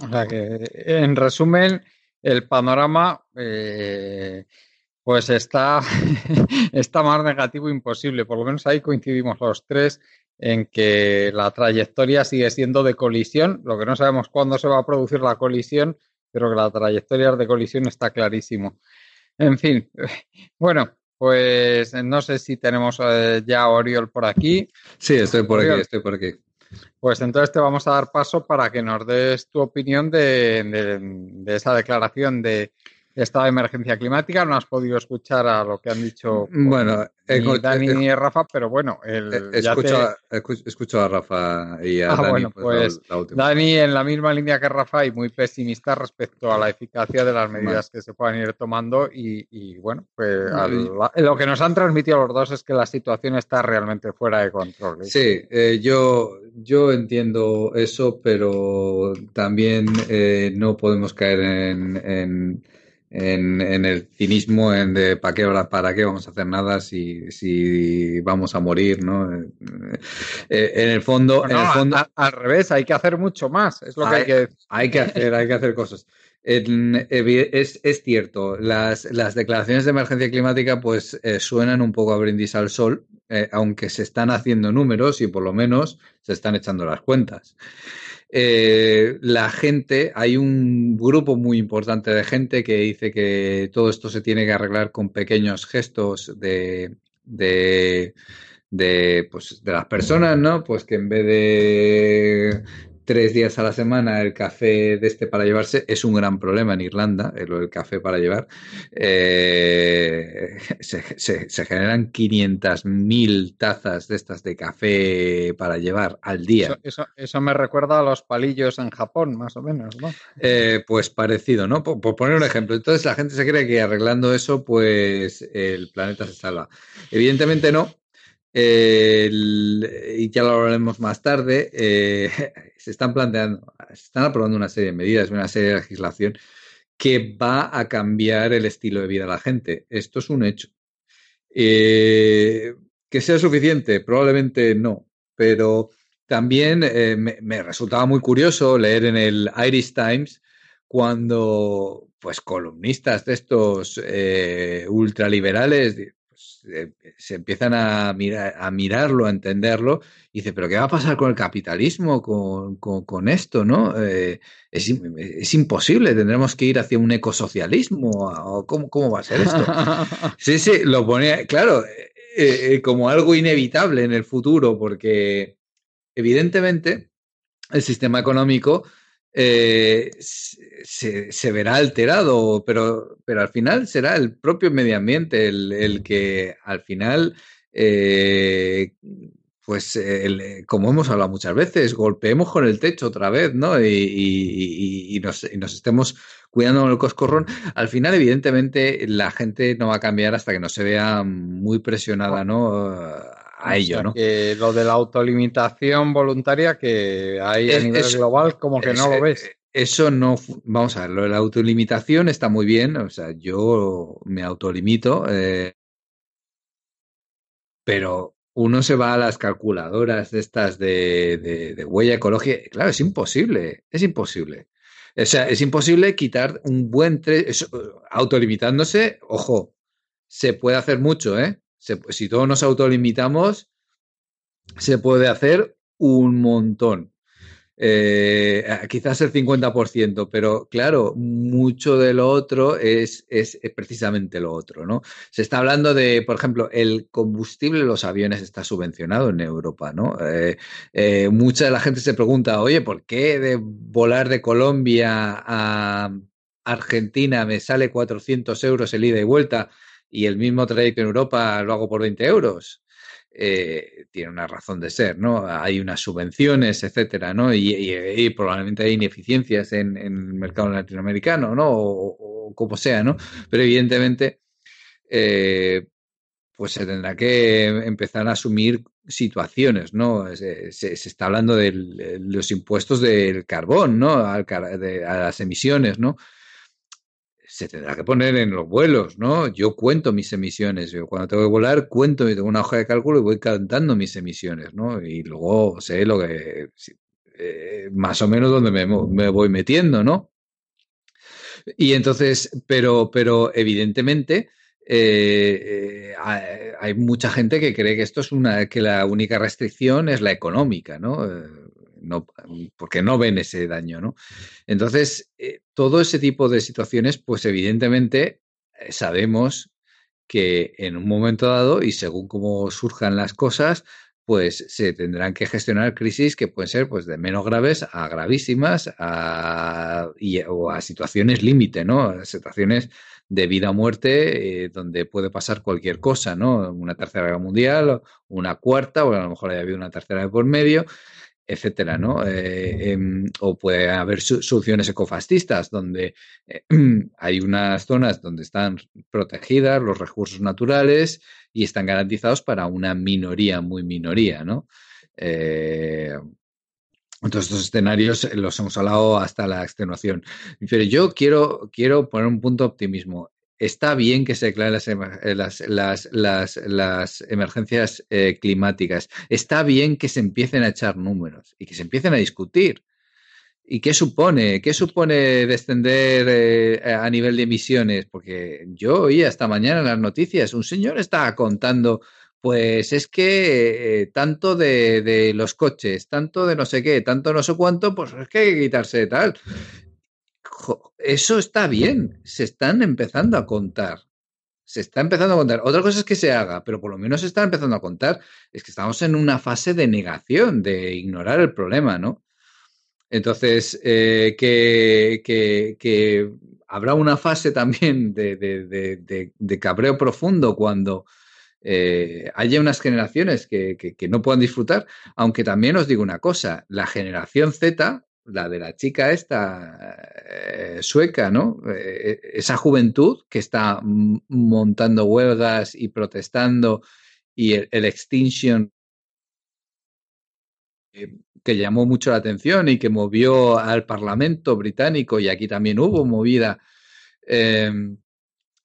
O sea que, en resumen, el panorama eh, pues está, está más negativo imposible. Por lo menos ahí coincidimos los tres en que la trayectoria sigue siendo de colisión. Lo que no sabemos cuándo se va a producir la colisión, pero que la trayectoria de colisión está clarísimo. En fin, bueno, pues no sé si tenemos eh, ya a Oriol por aquí. Sí, estoy por Oriol. aquí, estoy por aquí. Pues entonces te vamos a dar paso para que nos des tu opinión de, de, de esa declaración de, estado de emergencia climática. No has podido escuchar a lo que han dicho bueno, ni Dani ni Rafa, pero bueno, el, escucho, te... escucho, a Rafa y a ah, Dani. Bueno, pues, la, la Dani en la misma línea que Rafa y muy pesimista respecto a la eficacia de las medidas que se puedan ir tomando y, y bueno, pues al, lo que nos han transmitido los dos es que la situación está realmente fuera de control. ¿eh? Sí, eh, yo, yo entiendo eso, pero también eh, no podemos caer en, en en, en, el cinismo en de para qué, para qué vamos a hacer nada si, si vamos a morir, ¿no? Eh, eh, en el fondo, en el fondo a, al revés, hay que hacer mucho más, es lo que hay, que hay que hacer, hay que hacer cosas. Es, es cierto, las, las, declaraciones de emergencia climática pues eh, suenan un poco a brindis al sol, eh, aunque se están haciendo números y por lo menos se están echando las cuentas eh, la gente, hay un grupo muy importante de gente que dice que todo esto se tiene que arreglar con pequeños gestos de, de, de, pues, de las personas, ¿no? Pues que en vez de tres días a la semana el café de este para llevarse es un gran problema en Irlanda, el, el café para llevar. Eh, se, se, se, generan 500.000 tazas de estas de café para llevar al día. Eso, eso, eso, me recuerda a los palillos en Japón, más o menos, ¿no? Eh, pues parecido, ¿no? Por, por, poner un ejemplo. Entonces la gente se cree que arreglando eso, pues el planeta se salva. Evidentemente no, y ya lo hablaremos más tarde, eh, se están planteando, se están aprobando una serie de medidas, una serie de legislación que va a cambiar el estilo de vida de la gente. Esto es un hecho. Eh, ¿Que sea suficiente? Probablemente no, pero también eh, me, resultaba muy curioso leer en el Irish Times cuando pues columnistas de estos ultraliberales eh, se empiezan a, mirar, a mirarlo, a entenderlo, y dice, pero ¿qué va a pasar con el capitalismo, con, con, con esto? ¿no? Eh, es, es, imposible, tendremos que ir hacia un ecosocialismo, o ¿cómo, cómo va a ser esto? sí, sí, lo ponía, claro, eh, como algo inevitable en el futuro, porque evidentemente el sistema económico eh, se, verá alterado, pero, pero al final será el propio medio ambiente el, el que al final, eh, pues el, como hemos hablado muchas veces, golpeemos con el techo otra vez, ¿no? Y, y, nos, y nos, estemos cuidando con el coscorrón. Al final, evidentemente, la gente no va a cambiar hasta que no se vea muy presionada, ¿no? A ello, ¿no? Que lo de la autolimitación voluntaria que hay a nivel global, como que es, no lo ves. Eso no, vamos a ver, lo de la autolimitación está muy bien, o sea, yo me autolimito, eh, pero uno se va a las calculadoras estas de, de, de huella ecológica, claro, es imposible, es imposible. O sea, es imposible quitar un buen tre autolimitándose, ojo, se puede hacer mucho, ¿eh? Si todos nos autolimitamos, se puede hacer un montón. Eh, quizás el 50%, pero claro, mucho de lo otro es, es, precisamente lo otro, ¿no? Se está hablando de, por ejemplo, el combustible de los aviones está subvencionado en Europa, ¿no? Eh, eh, mucha de la gente se pregunta, oye, ¿por qué de volar de Colombia a Argentina me sale 400 euros el ida y vuelta y el mismo trayecto en Europa lo hago por 20 euros? Eh, tiene una razón de ser, ¿no? Hay unas subvenciones, etcétera, ¿no? Y, probablemente hay ineficiencias en, el mercado latinoamericano, ¿no? O, como sea, ¿no? Pero evidentemente, eh, pues se tendrá que empezar a asumir situaciones, ¿no? Se, está hablando de los impuestos del carbón, ¿no? a las emisiones, ¿no? Se tendrá que poner en los vuelos, ¿no? Yo cuento mis emisiones. Yo cuando tengo que volar, cuento, tengo una hoja de cálculo y voy cantando mis emisiones, ¿no? Y luego sé lo que. Eh, más o menos donde me, voy metiendo, ¿no? Y entonces, pero, pero evidentemente. Eh, eh, hay mucha gente que cree que esto es una que la única restricción es la económica, ¿no? No, porque no ven ese daño, ¿no? Entonces, eh, todo ese tipo de situaciones, pues evidentemente eh, sabemos que en un momento dado y según cómo surjan las cosas, pues se tendrán que gestionar crisis que pueden ser pues de menos graves a gravísimas a, o a situaciones límite, ¿no? situaciones de vida o muerte eh, donde puede pasar cualquier cosa, ¿no? Una tercera guerra mundial, una cuarta, o a lo mejor haya habido una tercera de por medio etcétera, ¿no? Eh, em, o puede haber soluciones ecofascistas donde eh, hay unas zonas donde están protegidas los recursos naturales y están garantizados para una minoría, muy minoría, ¿no? Eh, entonces, estos escenarios los hemos hablado hasta la extenuación. Pero yo quiero, quiero poner un punto de optimismo está bien que se declaren las, las, emergencias eh, climáticas, está bien que se empiecen a echar números y que se empiecen a discutir. ¿Y qué supone? ¿Qué supone descender eh, a nivel de emisiones? Porque yo oía esta mañana en las noticias, un señor estaba contando, pues es que eh, tanto de, de, los coches, tanto de no sé qué, tanto no sé cuánto, pues es que hay que quitarse de tal eso está bien, se están empezando a contar. Se está empezando a contar. Otra cosa es que se haga, pero por lo menos se está empezando a contar. Es que estamos en una fase de negación, de ignorar el problema, ¿no? Entonces, eh, que, que, habrá una fase también de, cabreo profundo cuando eh, haya unas generaciones que, no puedan disfrutar, aunque también os digo una cosa, la generación Z la de la chica esta eh, sueca, ¿no? Eh, esa juventud que está montando huelgas y protestando y el, Extinction eh, que llamó mucho la atención y que movió al Parlamento británico y aquí también hubo movida.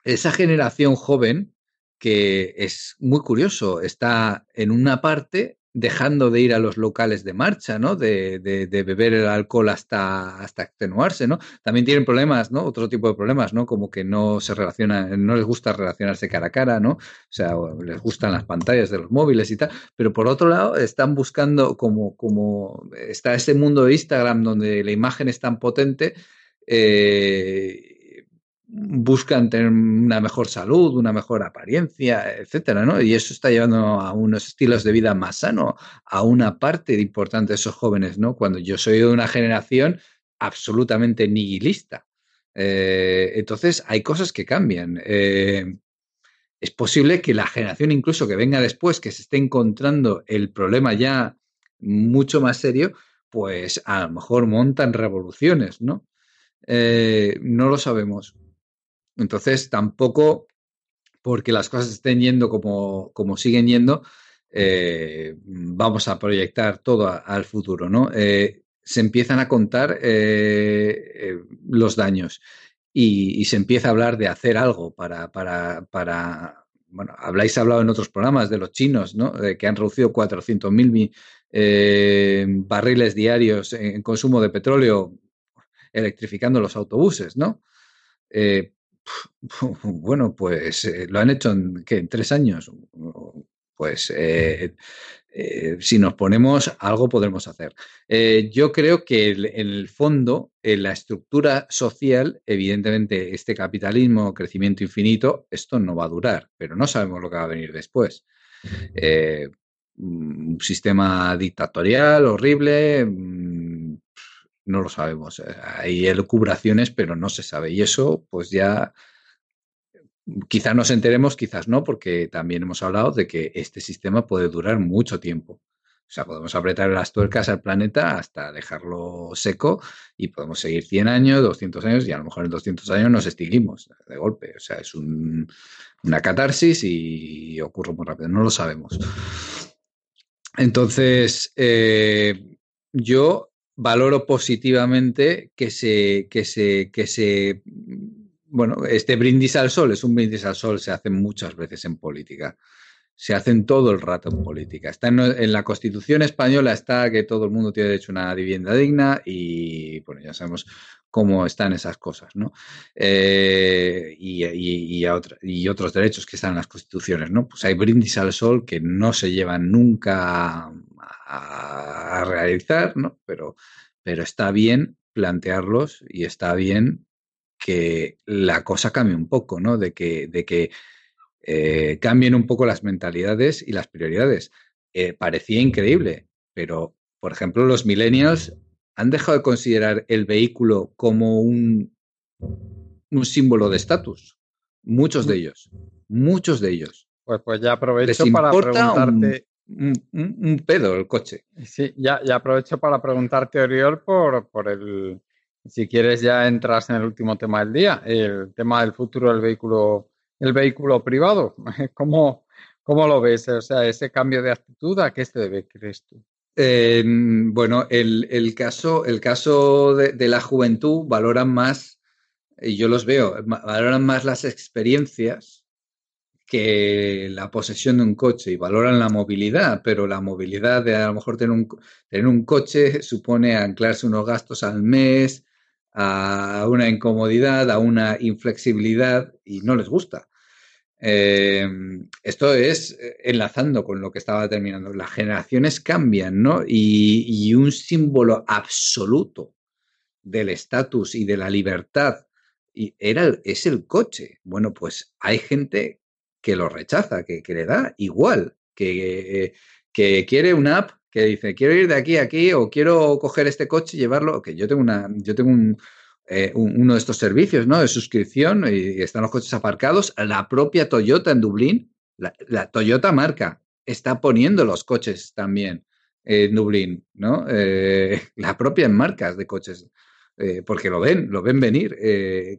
Esa generación joven que es muy curioso, está en una parte dejando de ir a los locales de marcha, ¿no? De, de, beber el alcohol hasta, hasta extenuarse, ¿no? También tienen problemas, ¿no? Otro tipo de problemas, ¿no? Como que no se relacionan, no les gusta relacionarse cara a cara, ¿no? O sea, les gustan las pantallas de los móviles y tal, pero por otro lado están buscando como, como está ese mundo de Instagram donde la imagen es tan potente, eh, buscan tener una mejor salud, una mejor apariencia, etcétera, ¿no? Y eso está llevando a unos estilos de vida más sano, a una parte importante de esos jóvenes, ¿no? Cuando yo soy de una generación absolutamente nihilista. Eh, entonces, hay cosas que cambian. Eh, es posible que la generación incluso que venga después, que se esté encontrando el problema ya mucho más serio, pues a lo mejor montan revoluciones, ¿no? Eh, no lo sabemos. Entonces, tampoco porque las cosas estén yendo como, como siguen yendo, eh, vamos a proyectar todo al futuro, ¿no? Eh, se empiezan a contar eh, los daños y, se empieza a hablar de hacer algo para, para, para bueno, habláis hablado en otros programas de los chinos, ¿no? Que han reducido 400.000 barriles diarios en consumo de petróleo electrificando los autobuses, ¿no? Bueno, pues eh, lo han hecho en, ¿qué? en tres años, pues eh, eh, si nos ponemos, algo podremos hacer. Yo creo que en el fondo, en la estructura social, evidentemente, este capitalismo, crecimiento infinito, esto no va a durar, pero no sabemos lo que va a venir después. Eh, un sistema dictatorial horrible, mm, no lo sabemos. Hay elucubraciones, pero no se sabe. Y eso, pues ya Quizás nos enteremos, quizás no, porque también hemos hablado de que este sistema puede durar mucho tiempo. O sea, podemos apretar las tuercas al planeta hasta dejarlo seco y podemos seguir 100 años, 200 años y a lo mejor en 200 años nos extinguimos de golpe. O sea, es una catarsis y ocurre muy rápido. No lo sabemos. Entonces, eh, yo valoro positivamente que se, que se, que se bueno, este brindis al sol es un brindis al sol, se hace muchas veces en política. Se hacen todo el rato en política. Está en, la Constitución española está que todo el mundo tiene derecho a una vivienda digna y, bueno, ya sabemos cómo están esas cosas, ¿no? Eh, y, y, y, otros derechos que están en las constituciones, ¿no? Pues hay brindis al sol que no se llevan nunca a, a realizar, ¿no? Pero, pero está bien plantearlos y está bien que la cosa cambie un poco, ¿no? De que, de que eh, cambien un poco las mentalidades y las prioridades. Eh, parecía increíble, pero, por ejemplo, los millennials han dejado de considerar el vehículo como un, un símbolo de estatus. Muchos de ellos. Muchos de ellos. Pues, pues ya aprovecho para preguntarte. Un, un, pedo el coche. Sí, ya, ya aprovecho para preguntarte, Oriol, por, por el, si quieres ya entras en el último tema del día, el tema del futuro del vehículo, el vehículo privado. ¿Cómo, cómo lo ves? O sea, ese cambio de actitud, ¿a qué se debe, crees tú? Eh, bueno, el, el, caso, el caso de, de, la juventud valoran más, y yo los veo, valoran más las experiencias que la posesión de un coche y valoran la movilidad, pero la movilidad de a lo mejor tener un, tener un coche supone anclarse unos gastos al mes, a una incomodidad, a una inflexibilidad y no les gusta. Eh, esto es enlazando con lo que estaba terminando. Las generaciones cambian, ¿no? Y, y un símbolo absoluto del estatus y de la libertad y era, es el coche. Bueno, pues hay gente que lo rechaza, que, que le da igual, que, que quiere una app que dice, quiero ir de aquí a aquí o quiero coger este coche y llevarlo, que yo tengo una, yo tengo un, eh, uno de estos servicios, ¿no? De suscripción y están los coches aparcados. La propia Toyota en Dublín, la, Toyota marca, está poniendo los coches también en Dublín, ¿no? Eh, la propia en marcas de coches, eh, porque lo ven, lo ven venir,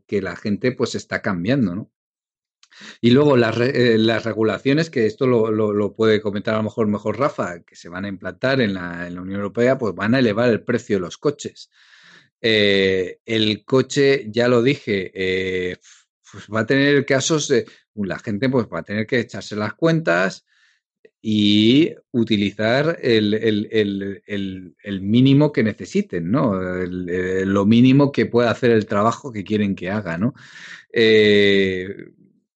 que la gente pues está cambiando, ¿no? Y luego las, eh, las regulaciones, que esto lo, puede comentar a lo mejor mejor Rafa, que se van a implantar en la, en la Unión Europea, pues van a elevar el precio de los coches. Eh, el coche, ya lo dije, eh, pues va a tener casos la gente pues va a tener que echarse las cuentas y utilizar el, mínimo que necesiten, ¿no? lo mínimo que pueda hacer el trabajo que quieren que haga, ¿no? Eh,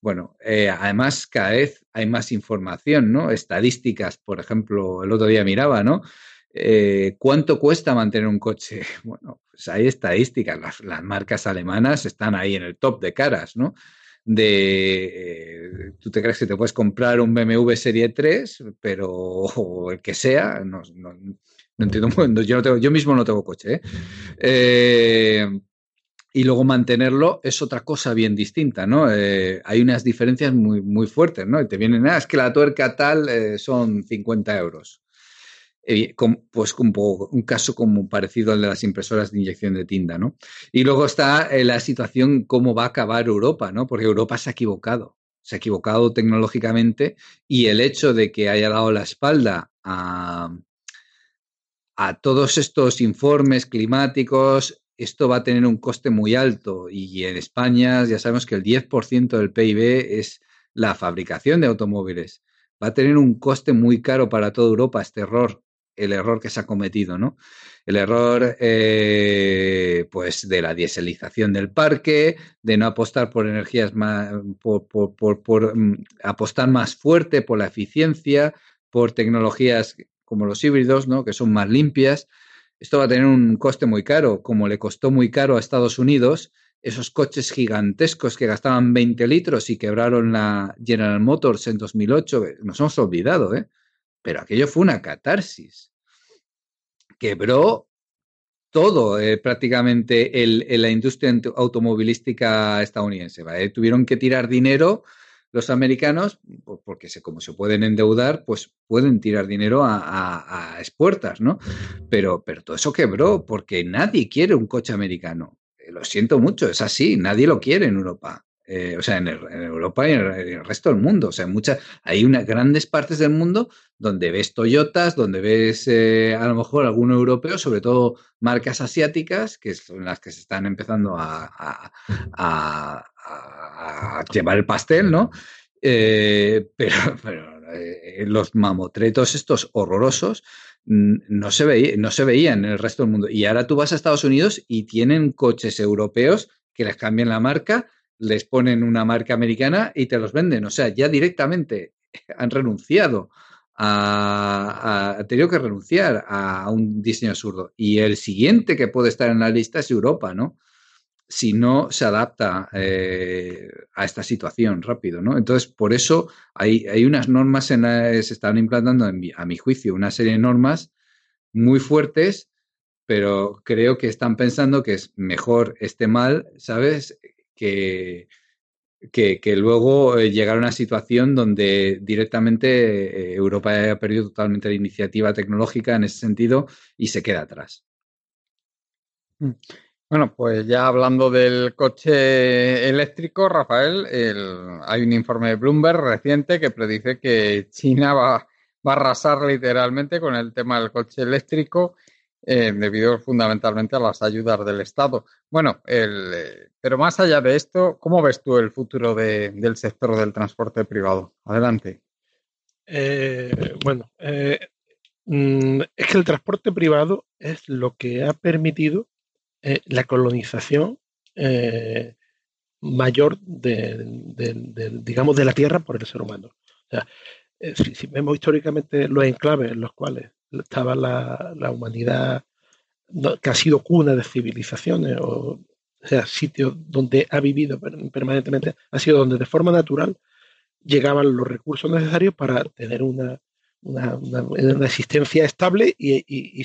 bueno, eh, además cada vez hay más información, ¿no? Estadísticas, por ejemplo, el otro día miraba, ¿no? Eh, ¿Cuánto cuesta mantener un coche? Bueno, pues hay estadísticas, las, marcas alemanas están ahí en el top de caras, ¿no? De, eh, tú te crees que te puedes comprar un BMW Serie 3, pero el que sea, no, no, no entiendo, yo, no tengo, yo mismo no tengo coche, eh y luego mantenerlo es otra cosa bien distinta, ¿no? Eh, hay unas diferencias muy, muy fuertes, ¿no? Y te vienen, ah, es que la tuerca tal eh, son 50 euros. Pues un, poco, un, caso como parecido al de las impresoras de inyección de tinta, ¿no? Y luego está eh, la situación cómo va a acabar Europa, ¿no? Porque Europa se ha equivocado, se ha equivocado tecnológicamente y el hecho de que haya dado la espalda a, a todos estos informes climáticos, esto va a tener un coste muy alto y en España ya sabemos que el 10% del PIB es la fabricación de automóviles. Va a tener un coste muy caro para toda Europa este error, el error que se ha cometido, ¿no? El error, eh, pues de la dieselización del parque, de no apostar por energías más, por, por, mm, apostar más fuerte por la eficiencia, por tecnologías como los híbridos, ¿no? que son más limpias. Esto va a tener un coste muy caro, como le costó muy caro a Estados Unidos esos coches gigantescos que gastaban 20 litros y quebraron la General Motors en 2008. Nos hemos olvidado, ¿eh? Pero aquello fue una catarsis. Quebró todo eh, prácticamente el, la industria automovilística estadounidense. Tuvieron que tirar dinero los americanos, porque se, como se pueden endeudar, pues pueden tirar dinero a, a, expuertas, ¿no? Pero, pero todo eso quebró porque nadie quiere un coche americano. Eh, lo siento mucho, es así, nadie lo quiere en Europa. Eh, o sea, en, Europa y en el, resto del mundo. O sea, muchas, hay unas grandes partes del mundo donde ves Toyotas, donde ves eh, a lo mejor algún europeo, sobre todo marcas asiáticas, que son las que se están empezando a, llevar el pastel, ¿no? Eh, pero, pero los mamotretos estos horrorosos no se, veía, no se veían en el resto del mundo. Y ahora tú vas a Estados Unidos y tienen coches europeos que les cambian la marca les ponen una marca americana y te los venden. O sea, ya directamente han renunciado a, han tenido que renunciar a, un diseño absurdo. Y el siguiente que puede estar en la lista es Europa, ¿no? Si no se adapta eh, a esta situación rápido, ¿no? Entonces, por eso hay, hay unas normas, en se están implantando, a mi juicio, una serie de normas muy fuertes, pero creo que están pensando que es mejor este mal, ¿sabes? que, que, luego eh, llegar a una situación donde directamente eh, Europa haya perdido totalmente la iniciativa tecnológica en ese sentido y se queda atrás. Mm. Bueno, pues ya hablando del coche eléctrico, Rafael, hay un informe de Bloomberg reciente que predice que China va, a arrasar literalmente con el tema del coche eléctrico eh, debido fundamentalmente a las ayudas del Estado. Bueno, el, pero más allá de esto, ¿cómo ves tú el futuro del sector del transporte privado? Adelante. Eh, bueno, eh, mm, es que el transporte privado es lo que ha permitido la colonización mayor de, digamos, de la Tierra por el ser humano. O sea, si, vemos históricamente los enclaves en los cuales estaba la, humanidad que ha sido cuna de civilizaciones, o, sea, sitios donde ha vivido permanentemente, ha sido donde de forma natural llegaban los recursos necesarios para tener una, existencia estable y,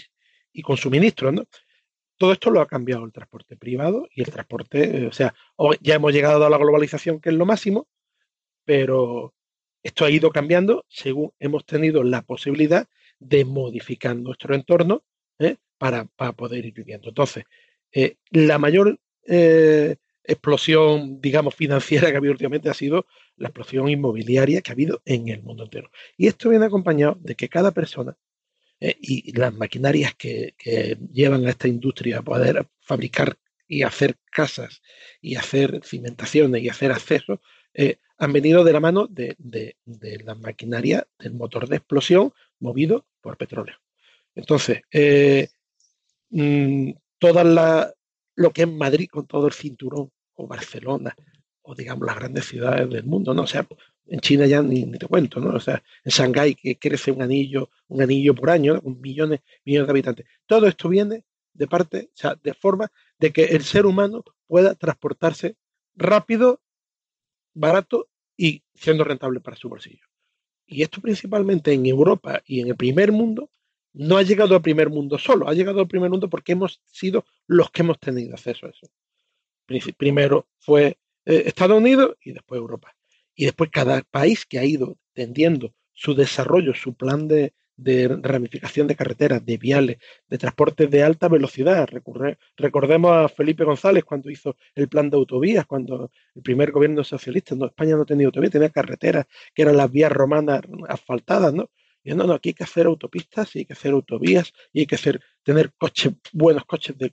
y, con suministro. Todo esto lo ha cambiado el transporte privado y el transporte, o sea, ya hemos llegado a la globalización, que es lo máximo, pero esto ha ido cambiando según hemos tenido la posibilidad de modificar nuestro entorno ¿eh? para, poder ir viviendo. Entonces, eh, la mayor eh, explosión, digamos, financiera que ha habido últimamente ha sido la explosión inmobiliaria que ha habido en el mundo entero. Y esto viene acompañado de que cada persona y las maquinarias que, llevan a esta industria a poder fabricar y hacer casas y hacer cimentaciones y hacer acceso, han venido de la mano de, de, de la maquinaria del motor de explosión movido por petróleo. Entonces, eh, mm, toda lo que es Madrid con todo el cinturón, o Barcelona, o digamos las grandes ciudades del mundo, ¿no? O sea, en China ya ni, te cuento, ¿no? O sea, en Shanghái que crece un anillo, un anillo por año, con millones, millones de habitantes. Todo esto viene de parte, o sea, de forma de que el ser humano pueda transportarse rápido, barato y siendo rentable para su bolsillo y esto principalmente en Europa y en el primer mundo, no ha llegado al primer mundo solo, ha llegado al primer mundo porque hemos sido los que hemos tenido acceso a eso. Primero fue eh, Estados Unidos y después Europa. Y después cada país que ha ido tendiendo su desarrollo, su plan de, ramificación de carreteras, de viales, de transportes de alta velocidad. recordemos a Felipe González cuando hizo el plan de autovías, cuando el primer gobierno socialista, no, España no tenía autovías, tenía carreteras que eran las vías romanas asfaltadas, ¿no? Y no, no, aquí hay que hacer autopistas y hay que hacer autovías y hay que hacer, tener coches, buenos coches de,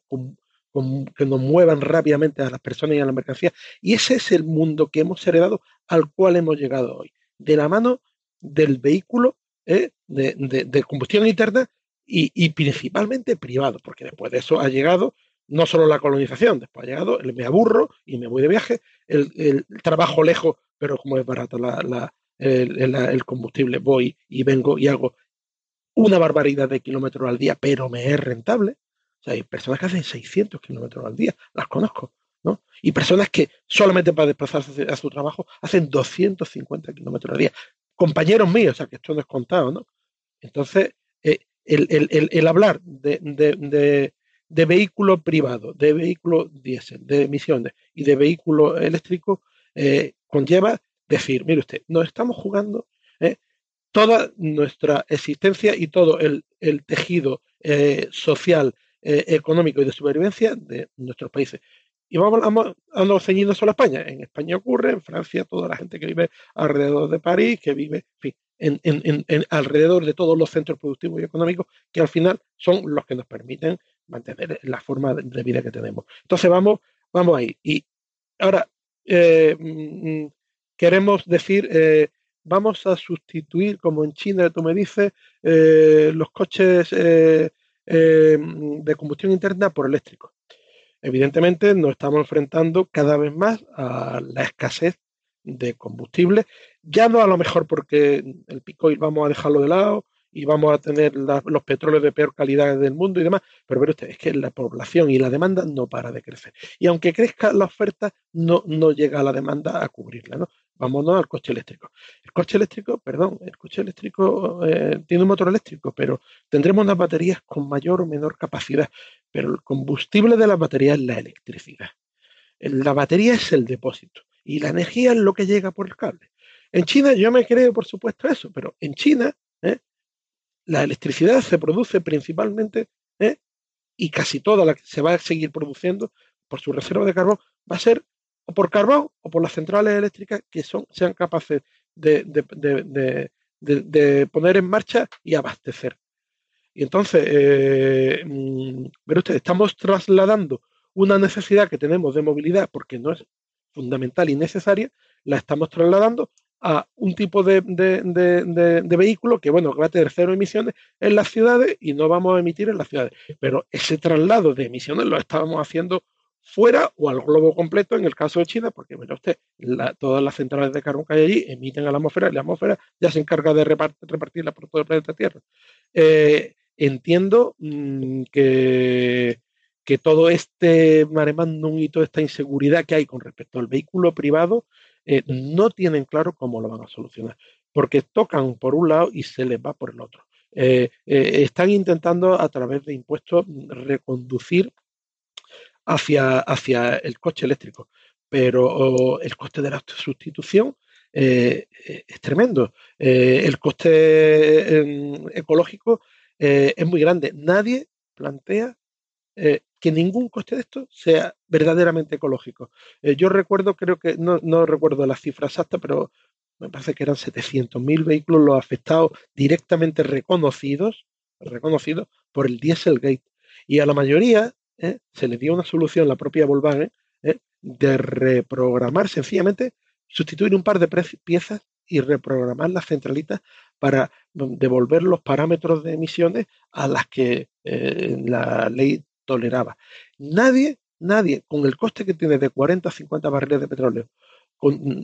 que nos muevan rápidamente a las personas y a la mercancía. Y ese es el mundo que hemos heredado al cual hemos llegado hoy, de la mano del vehículo ¿eh? de, combustión interna y, principalmente privado, porque después de eso ha llegado no solo la colonización, después ha llegado el me aburro y me voy de viaje, el, trabajo lejos, pero como es barato la, el, combustible, voy y vengo y hago una barbaridad de kilómetros al día, pero me es rentable. Hay personas que hacen 600 kilómetros al día, las conozco, ¿no? Y personas que solamente para desplazarse a su trabajo hacen 250 kilómetros al día. Compañeros míos, o sea, que esto no es contado, ¿no? Entonces, eh, el, hablar de, de vehículo privado, de vehículo diésel, de emisiones y de vehículo eléctrico, eh, conlleva decir, mire usted, nos estamos jugando eh, toda nuestra existencia y todo el, tejido eh, económico y de supervivencia de nuestros países. Y vamos, vamos, vamos ceñiendo solo a España. En España ocurre, en Francia, toda la gente que vive alrededor de París, que vive, en, en, alrededor de todos los centros productivos y económicos, que al final son los que nos permiten mantener la forma de vida que tenemos. Entonces vamos, vamos ahí. Y ahora eh, mm, queremos decir, eh, vamos a sustituir, como en China tú me dices, los coches de combustión interna por eléctricos. Evidentemente nos estamos enfrentando cada vez más a la escasez de combustible, ya no a lo mejor porque el picoil vamos a dejarlo de lado, y vamos a tener los petróleos de peor calidad del mundo y demás, pero ver usted, es que la población y la demanda no para de crecer. Y aunque crezca la oferta, no, no llega a la demanda a cubrirla, ¿no? Vámonos al coche eléctrico. El coche eléctrico, perdón, el coche eléctrico eh, tiene un motor eléctrico, pero tendremos unas baterías con mayor o menor capacidad. Pero el combustible de la batería es la electricidad. La batería es el depósito y la energía es lo que llega por el cable. En China yo me creo, por supuesto, eso, pero en China ¿eh? la electricidad se produce principalmente, ¿eh? y casi toda la que se va a seguir produciendo por su reserva de carbón, va a ser o por carbón o por las centrales eléctricas que son, sean capaces de, poner en marcha y abastecer. Y entonces, eh, mm, usted, estamos trasladando una necesidad que tenemos de movilidad, porque no es fundamental y necesaria, la estamos trasladando a un tipo de, vehículo que, bueno, va a tener cero emisiones en las ciudades y no vamos a emitir en las ciudades. Pero ese traslado de emisiones lo estábamos haciendo fuera o al globo completo en el caso de China, porque, bueno, usted, todas las centrales de carbón que hay allí emiten a la atmósfera y la atmósfera ya se encarga de repartirla por todo el planeta Tierra. Eh, entiendo mm, que, que todo este maremándum y toda esta inseguridad que hay con respecto al vehículo privado eh, no tienen claro cómo lo van a solucionar, porque tocan por un lado y se les va por el otro. Eh, están intentando a través de impuestos reconducir hacia, hacia el coche eléctrico, pero el coste de la sustitución es tremendo. el coste em, ecológico es muy grande. Nadie plantea que ningún coste de esto sea verdaderamente ecológico. Eh, yo recuerdo, creo que, no, no recuerdo la cifra exacta, pero me parece que eran 700.000 vehículos los afectados directamente reconocidos, reconocidos por el Dieselgate. Y a la mayoría eh, se le dio una solución, la propia Volkswagen, eh, de reprogramar sencillamente, sustituir un par de piezas y reprogramar las centralitas para mm, devolver los parámetros de emisiones a las que la ley toleraba. Nadie, nadie, con el coste que tiene de 40 a 50 barriles de petróleo,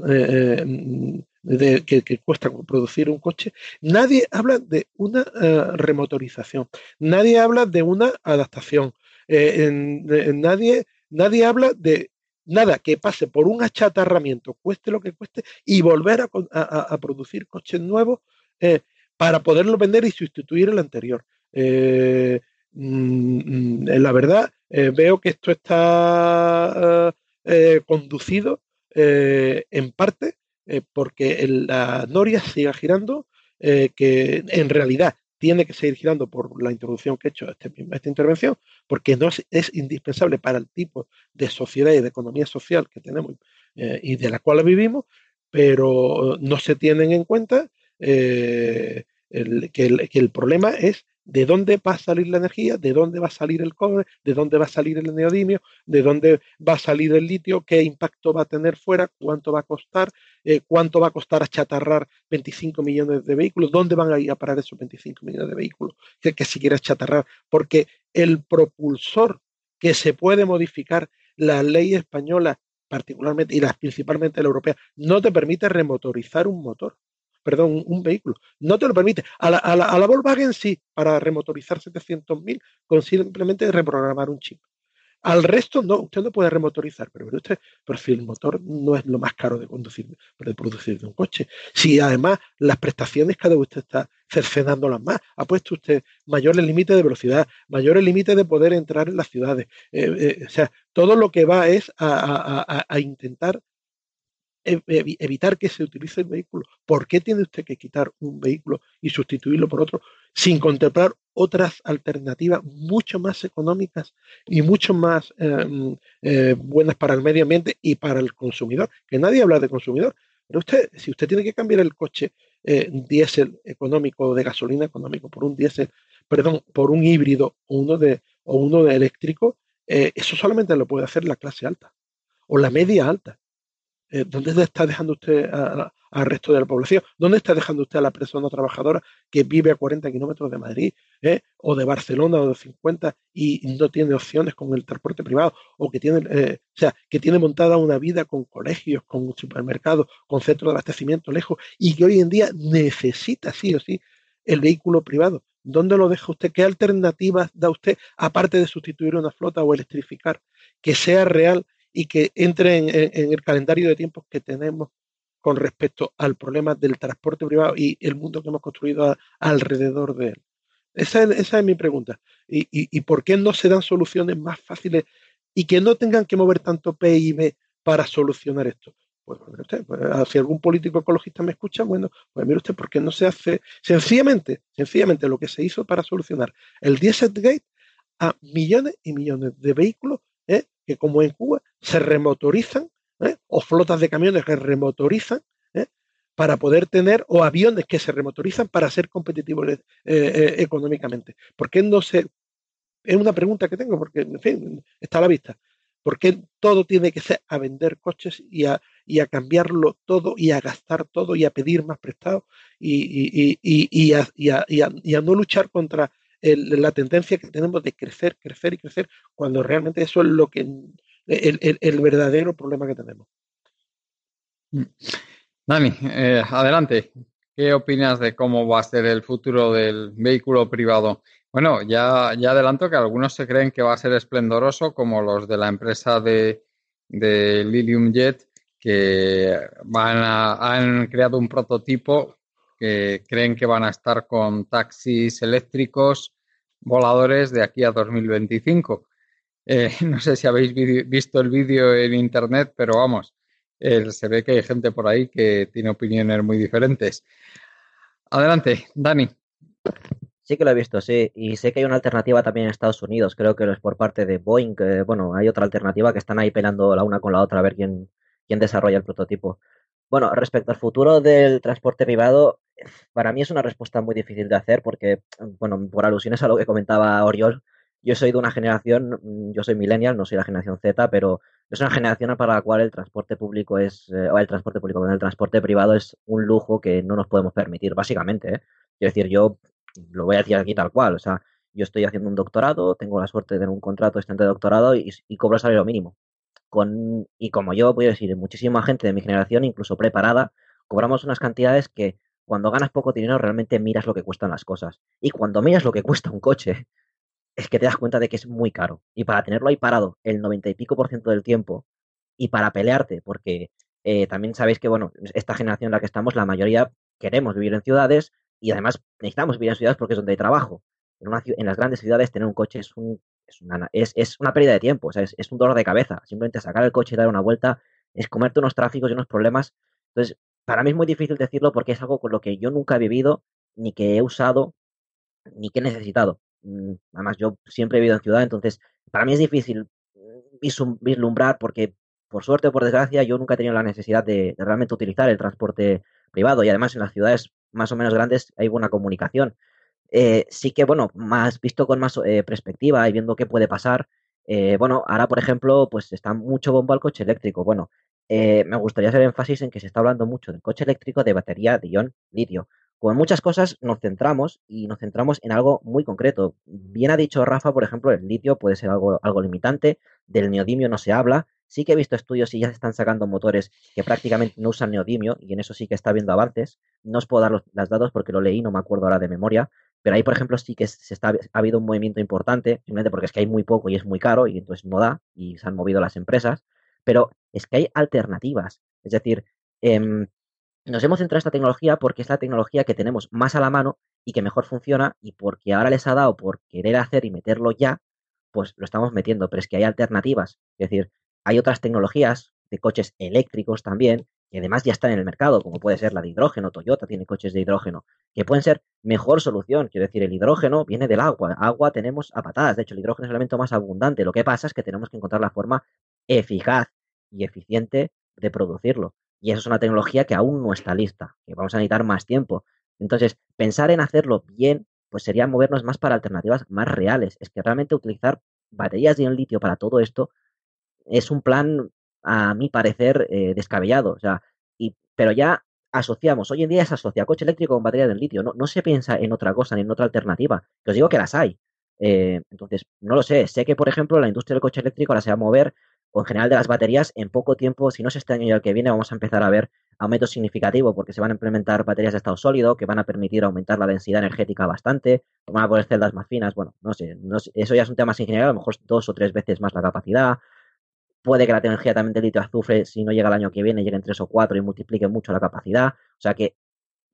eh, eh, que, cuesta producir un coche, nadie habla de una eh, remotorización, nadie habla de una adaptación, nadie, nadie habla de nada que pase por un achatarramiento, cueste lo que cueste, y volver a, producir coches nuevos para poderlo vender y sustituir el anterior. Mm, mm, la verdad, eh, veo que esto está eh, conducido eh, en parte porque la noria siga girando, que en realidad tiene que seguir girando por la introducción que he hecho a este, esta intervención, porque no es, es, indispensable para el tipo de sociedad y de economía social que tenemos y de la cual vivimos, pero no se tienen en cuenta que el problema es de dónde va a salir la energía, de dónde va a salir el cobre, de dónde va a salir el neodimio, de dónde va a salir el litio, qué impacto va a tener fuera, cuánto va a costar, eh, cuánto va a costar achatarrar 25 millones de vehículos, dónde van a ir a parar esos 25 millones de vehículos que, si quieres chatarrar, porque el propulsor que se puede modificar la ley española, particularmente, y las principalmente la europea, no te permite remotorizar un motor perdón, un, vehículo. No te lo permite. A la, a la, a la Volkswagen sí, para remotorizar 700.000 con simplemente reprogramar un chip. Al resto no, usted no puede remotorizar, pero, usted, pero si el motor no es lo más caro de conducir, de producir de un coche. Si además las prestaciones cada vez usted está cercenándolas más, ha puesto usted mayores límites de velocidad, mayores límites de poder entrar en las ciudades. Eh, eh, o sea, todo lo que va es a, a intentar evitar que se utilice el vehículo. ¿Por qué tiene usted que quitar un vehículo y sustituirlo por otro sin contemplar otras alternativas mucho más económicas y mucho más em, eh, buenas para el medio ambiente y para el consumidor? Que nadie habla de consumidor. Pero usted, si usted tiene que cambiar el coche eh, diésel económico de gasolina económico por un diésel, perdón, por un híbrido o uno de, o uno de eléctrico, eh, eso solamente lo puede hacer la clase alta o la media alta. Eh, ¿dónde está dejando usted al resto de la población? ¿Dónde está dejando usted a la persona trabajadora que vive a 40 kilómetros de Madrid eh, o de Barcelona o de 50 y no tiene opciones con el transporte privado o que tiene, eh, o sea, que tiene montada una vida con colegios, con supermercados, con centros de abastecimiento lejos y que hoy en día necesita sí o sí el vehículo privado? ¿Dónde lo deja usted? ¿Qué alternativas da usted aparte de sustituir una flota o electrificar? Que sea real y que entre en, el calendario de tiempos que tenemos con respecto al problema del transporte privado y el mundo que hemos construido alrededor de él. Esa es, mi pregunta. ¿Y, por qué no se dan soluciones más fáciles y que no tengan que mover tanto PIB para solucionar esto? Pues, mire usted, pues, si algún político ecologista me escucha, bueno, pues mire usted, ¿por qué no se hace sencillamente, sencillamente lo que se hizo para solucionar el Dieselgate a millones y millones de vehículos ¿eh? Que como en Cuba se remotorizan, ¿eh? o flotas de camiones que remotorizan ¿eh? para poder tener, o aviones que se remotorizan para ser competitivos económicamente. ¿Por qué no se... Es una pregunta que tengo, porque, en fin, está a la vista. ¿Por qué todo tiene que ser a vender coches y a, cambiarlo todo y a gastar todo y a pedir más prestado y, a, no luchar contra la tendencia que tenemos de crecer, crecer y crecer, cuando realmente eso es lo que el, verdadero problema que tenemos. Mm. Dani, eh, adelante. ¿Qué opinas de cómo va a ser el futuro del vehículo privado? Bueno, ya, ya adelanto que algunos se creen que va a ser esplendoroso, como los de la empresa de, de Lilium Jet, que van han creado un prototipo que creen que van a estar con taxis eléctricos voladores de aquí a 2025. Eh, no sé si habéis visto el vídeo en internet, pero vamos, se ve que hay gente por ahí que tiene opiniones muy diferentes. Adelante, Dani. Sí que lo he visto, sí. Y sé que hay una alternativa también en Estados Unidos, creo que es por parte de Boeing. bueno, hay otra alternativa que están ahí peleando la una con la otra a ver quién, quién desarrolla el prototipo. Bueno, respecto al futuro del transporte privado, para mí es una respuesta muy difícil de hacer porque, bueno, por alusiones a lo que comentaba Oriol, yo soy de una generación, mm, yo soy millennial, no soy la generación Z, pero es una generación para la cual el transporte público es, eh, o el transporte público, el transporte privado es un lujo que no nos podemos permitir, básicamente. ¿eh? Quiero decir, yo lo voy a decir aquí tal cual, o sea, yo estoy haciendo un doctorado, tengo la suerte de tener un contrato de doctorado y, y cobro salario mínimo. Y como yo, voy a decir, muchísima gente de mi generación, incluso preparada, cobramos unas cantidades que cuando ganas poco dinero realmente miras lo que cuestan las cosas. Y cuando miras lo que cuesta un coche, es que te das cuenta de que es muy caro. Y para tenerlo ahí parado el 90 y pico por ciento del tiempo, y para pelearte, porque eh, también sabéis que, bueno, esta generación en la que estamos, la mayoría queremos vivir en ciudades y además necesitamos vivir en ciudades porque es donde hay trabajo. En, en las grandes ciudades tener un coche es, un, es, una, es, es una pérdida de tiempo, o sea, es, es, un dolor de cabeza. Simplemente sacar el coche y dar una vuelta es comerte unos tráficos y unos problemas. Entonces, para mí es muy difícil decirlo porque es algo con lo que yo nunca he vivido, ni que he usado, ni que he necesitado. Mm, además, yo siempre he vivido en ciudad, entonces para mí es difícil vislumbrar porque, por suerte o por desgracia, yo nunca he tenido la necesidad de, realmente utilizar el transporte privado y además en las ciudades más o menos grandes hay buena comunicación. Eh, sí que, bueno, más visto con más eh, perspectiva y viendo qué puede pasar, eh, bueno, ahora, por ejemplo, pues está mucho bombo al coche eléctrico. Bueno, eh, me gustaría hacer énfasis en que se está hablando mucho del coche eléctrico de batería de ion litio, como en muchas cosas, nos centramos y nos centramos en algo muy concreto. Bien ha dicho Rafa, por ejemplo, el litio puede ser algo, algo limitante, del neodimio no se habla. Sí que he visto estudios y ya se están sacando motores que prácticamente no usan neodimio y en eso sí que está habiendo avances. No os puedo dar los, datos porque lo leí, no me acuerdo ahora de memoria, pero ahí, por ejemplo, sí que se está, ha habido un movimiento importante, simplemente porque es que hay muy poco y es muy caro y entonces no da y se han movido las empresas, pero es que hay alternativas. Es decir, em, nos hemos centrado en esta tecnología porque es la tecnología que tenemos más a la mano y que mejor funciona y porque ahora les ha dado por querer hacer y meterlo ya, pues lo estamos metiendo, pero es que hay alternativas. Es decir, hay otras tecnologías de coches eléctricos también que además ya están en el mercado, como puede ser la de hidrógeno, Toyota tiene coches de hidrógeno, que pueden ser mejor solución. Quiero decir, el hidrógeno viene del agua, agua tenemos a patadas, de hecho el hidrógeno es el elemento más abundante. Lo que pasa es que tenemos que encontrar la forma eficaz y eficiente de producirlo. Y eso es una tecnología que aún no está lista, que vamos a necesitar más tiempo. Entonces, pensar en hacerlo bien, pues sería movernos más para alternativas más reales. Es que realmente utilizar baterías de litio para todo esto es un plan, a mi parecer, eh, descabellado. O sea, y, pero ya asociamos, hoy en día se asocia coche eléctrico con batería de litio, no, no se piensa en otra cosa ni en otra alternativa. Os digo que las hay. Eh, entonces, no lo sé. Sé que, por ejemplo, la industria del coche eléctrico ahora se va a mover o en general de las baterías, en poco tiempo, si no es este año y el que viene, vamos a empezar a ver aumentos significativos porque se van a implementar baterías de estado sólido que van a permitir aumentar la densidad energética bastante, van a poner celdas más finas, bueno, no sé, eso ya es un tema más ingeniero, a lo mejor dos o tres veces más la capacidad. Puede que la tecnología también de litio azufre, si no llega el año que viene, llegue en tres o cuatro y multiplique mucho la capacidad. O sea que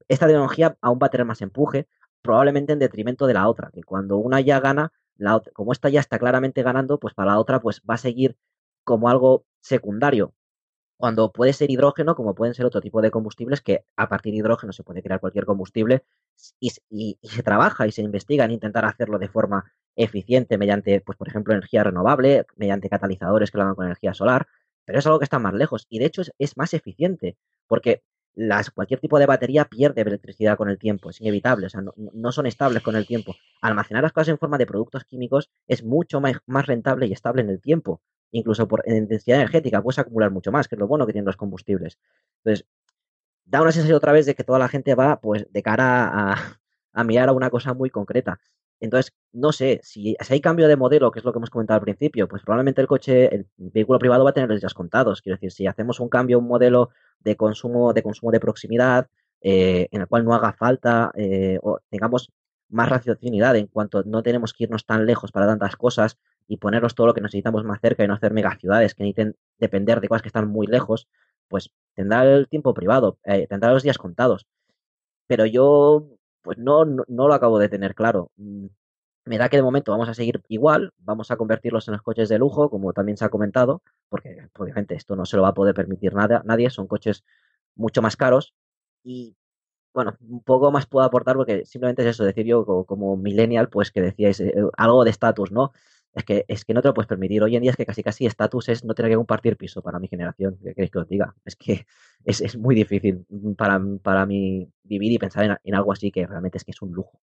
esta tecnología aún va a tener más empuje, probablemente en detrimento de la otra, que cuando una ya gana, la como esta ya está claramente ganando, pues para la otra pues va a seguir como algo secundario, cuando puede ser hidrógeno, como pueden ser otro tipo de combustibles, que a partir de hidrógeno se puede crear cualquier combustible y, se trabaja y se investiga en intentar hacerlo de forma eficiente mediante, pues por ejemplo, energía renovable, mediante catalizadores que lo hagan con energía solar, pero es algo que está más lejos y de hecho es, más eficiente, porque cualquier tipo de batería pierde electricidad con el tiempo, es inevitable, o sea, no, son estables con el tiempo. Almacenar las cosas en forma de productos químicos es mucho más rentable y estable en el tiempo incluso por en intensidad energética, puedes acumular mucho más, que es lo bueno que tienen los combustibles. Entonces, da una sensación otra vez de que toda la gente va pues de cara a, mirar a una cosa muy concreta. Entonces, no sé, si, hay cambio de modelo, que es lo que hemos comentado al principio, pues probablemente el coche, el vehículo privado va a tener los días contados. Quiero decir, si hacemos un cambio, un modelo de consumo, de consumo de proximidad, eh, en el cual no haga falta eh, o tengamos más raciocinidad en cuanto no tenemos que irnos tan lejos para tantas cosas, y ponernos todo lo que necesitamos más cerca y no hacer megaciudades que necesiten depender de cosas que están muy lejos, pues tendrá el tiempo privado, eh, tendrá los días contados. Pero yo, pues no, no, lo acabo de tener claro. Mm, me da que de momento vamos a seguir igual, vamos a convertirlos en los coches de lujo, como también se ha comentado, porque obviamente esto no se lo va a poder permitir nada, nadie, son coches mucho más caros y bueno, un poco más puedo aportar porque simplemente es eso, decir yo como, millennial, pues que decíais eh, algo de estatus, ¿no? Es que, es que no te lo puedes permitir. Hoy en día es que casi casi estatus es no tener que compartir piso para mi generación. ¿Qué queréis que os diga? Es que es, muy difícil para, para mí vivir y pensar en, algo así que realmente es que es un lujo.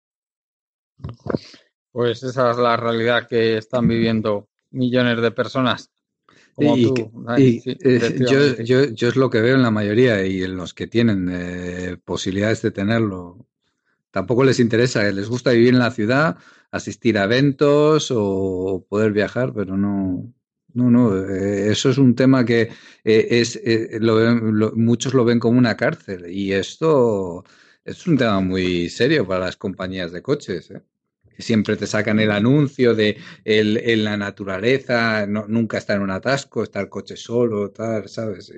Pues esa es la realidad que están viviendo millones de personas. Como y, tú. Eh, yo, yo, yo, es lo que veo en la mayoría y en los que tienen eh, posibilidades de tenerlo. Tampoco les interesa, les gusta vivir en la ciudad asistir a eventos o poder viajar, pero no, no, no, eh, eso es un tema que eh, es, eh, muchos lo ven como una cárcel y esto es un tema muy serio para las compañías de coches. ¿eh? Siempre te sacan el anuncio de el, en la naturaleza, no, nunca está en un atasco, está el coche solo, tal, ¿sabes?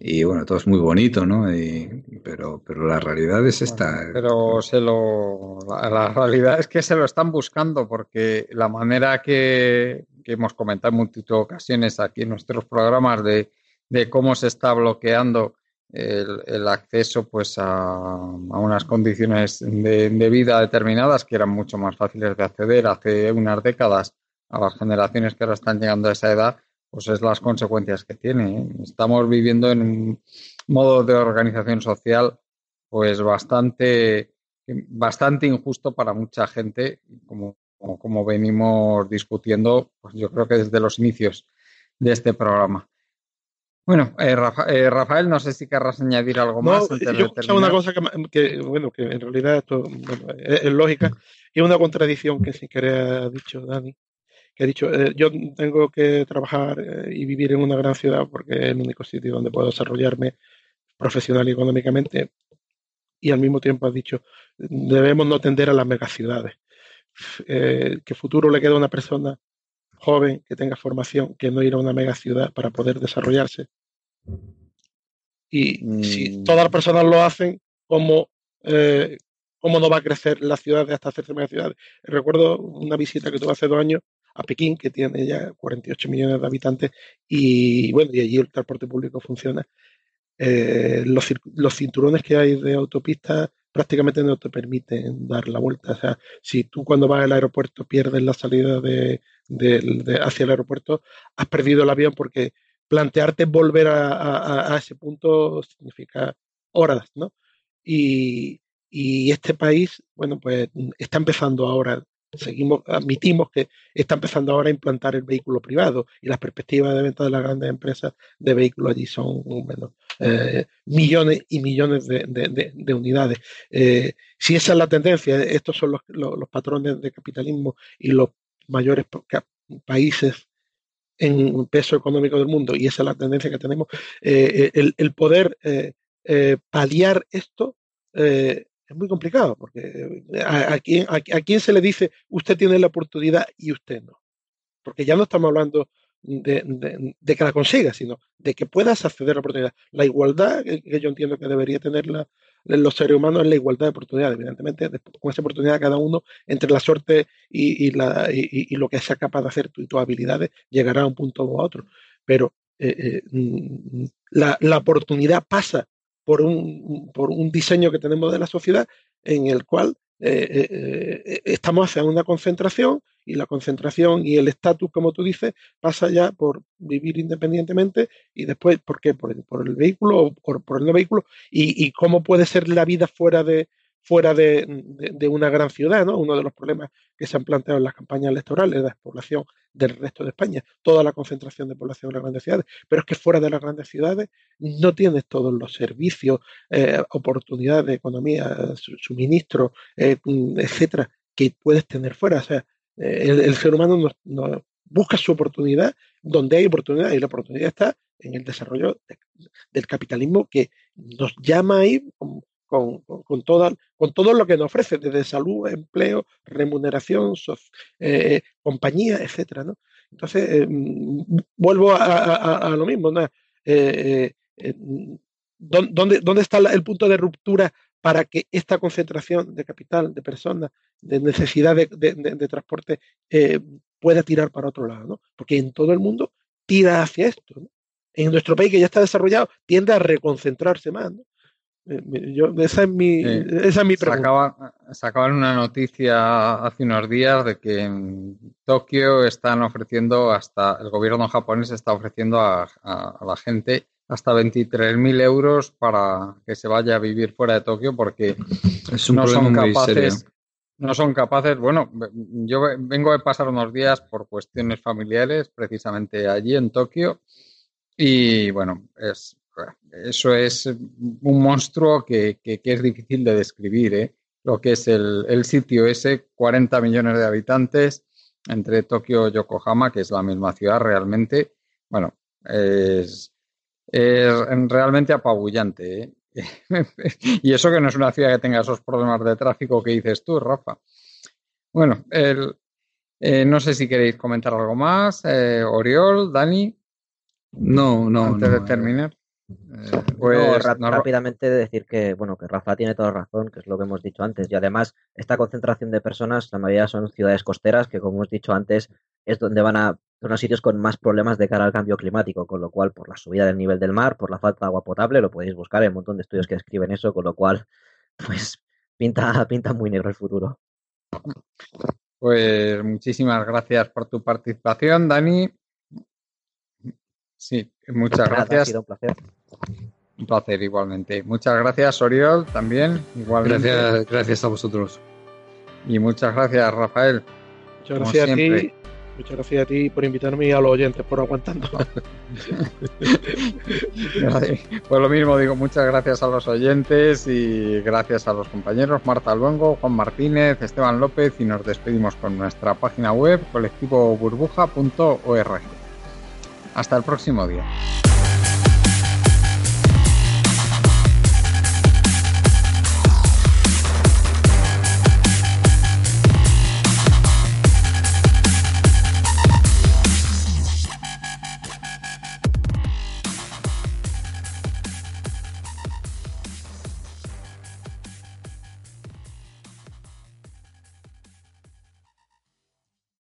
Y, bueno, todo es muy bonito, ¿no? Pero, pero la realidad es esta. pero se lo, la, realidad es que se lo están buscando porque la manera que, que hemos comentado en multitud de ocasiones aquí en nuestros programas de, de cómo se está bloqueando el, acceso pues a, unas condiciones de, vida determinadas que eran mucho más fáciles de acceder hace unas décadas a las generaciones que ahora están llegando a esa edad, pues es las consecuencias que tiene. ¿eh? Estamos viviendo en un modo de organización social pues bastante, bastante injusto para mucha gente, como, como venimos discutiendo, pues yo creo que desde los inicios de este programa. Bueno, eh, eh, Rafael, no sé si querrás añadir algo más. yo he una cosa que, bueno, que en realidad esto es, lógica y una contradicción que sin querer ha dicho Dani, que ha dicho, eh, yo tengo que trabajar y vivir en una gran ciudad porque es el único sitio donde puedo desarrollarme profesional y económicamente y al mismo tiempo ha dicho, debemos no tender a las megaciudades. Eh, ¿Qué futuro le queda a una persona joven que tenga formación que no ir a una megaciudad para poder desarrollarse? Y si mm. todas las personas lo hacen, ¿cómo, eh, ¿cómo no va a crecer la ciudad hasta hacerse megaciudades? Recuerdo una visita que tuve hace dos años a Pekín, que tiene ya 48 millones de habitantes, y bueno, y allí el transporte público funciona. Eh, los, los, cinturones que hay de autopistas prácticamente no te permiten dar la vuelta. O sea, si tú cuando vas al aeropuerto pierdes la salida de, hacia el aeropuerto, has perdido el avión porque plantearte volver a, ese punto significa horas, ¿no? Y, este país, bueno, pues está empezando ahora seguimos, admitimos que está empezando ahora a implantar el vehículo privado y las perspectivas de venta de las grandes empresas de vehículos allí son bueno, eh, millones y millones de, unidades. Eh, si esa es la tendencia, estos son los, patrones de capitalismo y los mayores países en peso económico del mundo, y esa es la tendencia que tenemos, eh, el, poder paliar esto es muy complicado, porque eh, a, quién, a, quién se le dice usted tiene la oportunidad y usted no. Porque ya no estamos hablando de, que la consiga, sino de que puedas acceder a la oportunidad. La igualdad que, yo entiendo que debería tener los seres humanos es la igualdad de oportunidades. Evidentemente, con esa oportunidad cada uno, entre la suerte y, lo que sea capaz de hacer y tus habilidades, llegará a un punto u otro. Pero eh, eh, mm, la, la oportunidad pasa por un, por un diseño que tenemos de la sociedad en el cual eh, eh, eh, estamos hacia una concentración y la concentración y el estatus, como tú dices, pasa ya por vivir independientemente y después, ¿por qué? Por el, por el vehículo o por, el no vehículo y, cómo puede ser la vida fuera de, fuera de, una gran ciudad, ¿no? Uno de los problemas que se han planteado en las campañas electorales es la despoblación del resto de España, toda la concentración de población en las grandes ciudades, pero es que fuera de las grandes ciudades no tienes todos los servicios, eh, oportunidades de economía, suministro, eh, etcétera, que puedes tener fuera. O sea, eh, el, ser humano no, busca su oportunidad donde hay oportunidad y la oportunidad está en el desarrollo del capitalismo que nos llama ahí con, con, con todo lo que nos ofrece, desde salud, empleo, remuneración, eh, compañía, etcétera, ¿no? Entonces, eh, mm, vuelvo a, lo mismo, ¿no? Eh, ¿dónde, ¿Dónde está el punto de ruptura para que esta concentración de capital, de personas, de necesidad de, transporte pueda tirar para otro lado, ¿no? Porque en todo el mundo tira hacia esto, ¿no? En nuestro país que ya está desarrollado tiende a reconcentrarse más, ¿no? Eh, yo, esa, es mi, esa es mi pregunta. Sacaban, una noticia hace unos días de que en Tokio están ofreciendo hasta, el gobierno japonés está ofreciendo a, la gente hasta 23.000 euros para que se vaya a vivir fuera de Tokio porque no son capaces. No son capaces, bueno, yo vengo de pasar unos días por cuestiones familiares precisamente allí en Tokio y bueno, es eso es un monstruo que, es difícil de describir, ¿eh? lo que es el, sitio ese, 40 millones de habitantes entre Tokio y Yokohama, que es la misma ciudad realmente. Bueno, es, realmente apabullante. ¿eh? y eso que no es una ciudad que tenga esos problemas de tráfico que dices tú, Rafa. Bueno, eh, no sé si queréis comentar algo más. Oriol, Dani. No, no. Antes de terminar. Eh, pues, rápidamente decir que, bueno, que Rafa tiene toda razón, que es lo que hemos dicho antes. Y además, esta concentración de personas, la mayoría son ciudades costeras, que como hemos dicho antes, es donde van a son los sitios con más problemas de cara al cambio climático, con lo cual, por la subida del nivel del mar, por la falta de agua potable, lo podéis buscar, hay un montón de estudios que escriben eso, con lo cual, pues, pinta, pinta muy negro el futuro. Pues muchísimas gracias por tu participación, Dani. Sí, muchas gracias. Ha sido un placer. Un placer igualmente. Muchas gracias, Oriol, también. Gracias, gracias a vosotros. Y muchas gracias, Rafael. Muchas gracias a ti. Muchas gracias a ti por invitarme y a los oyentes por aguantando. pues lo mismo digo, muchas gracias a los oyentes y gracias a los compañeros Marta Luengo, Juan Martínez, Esteban López y nos despedimos con nuestra página web colectivoburbuja.org. Hasta el próximo día.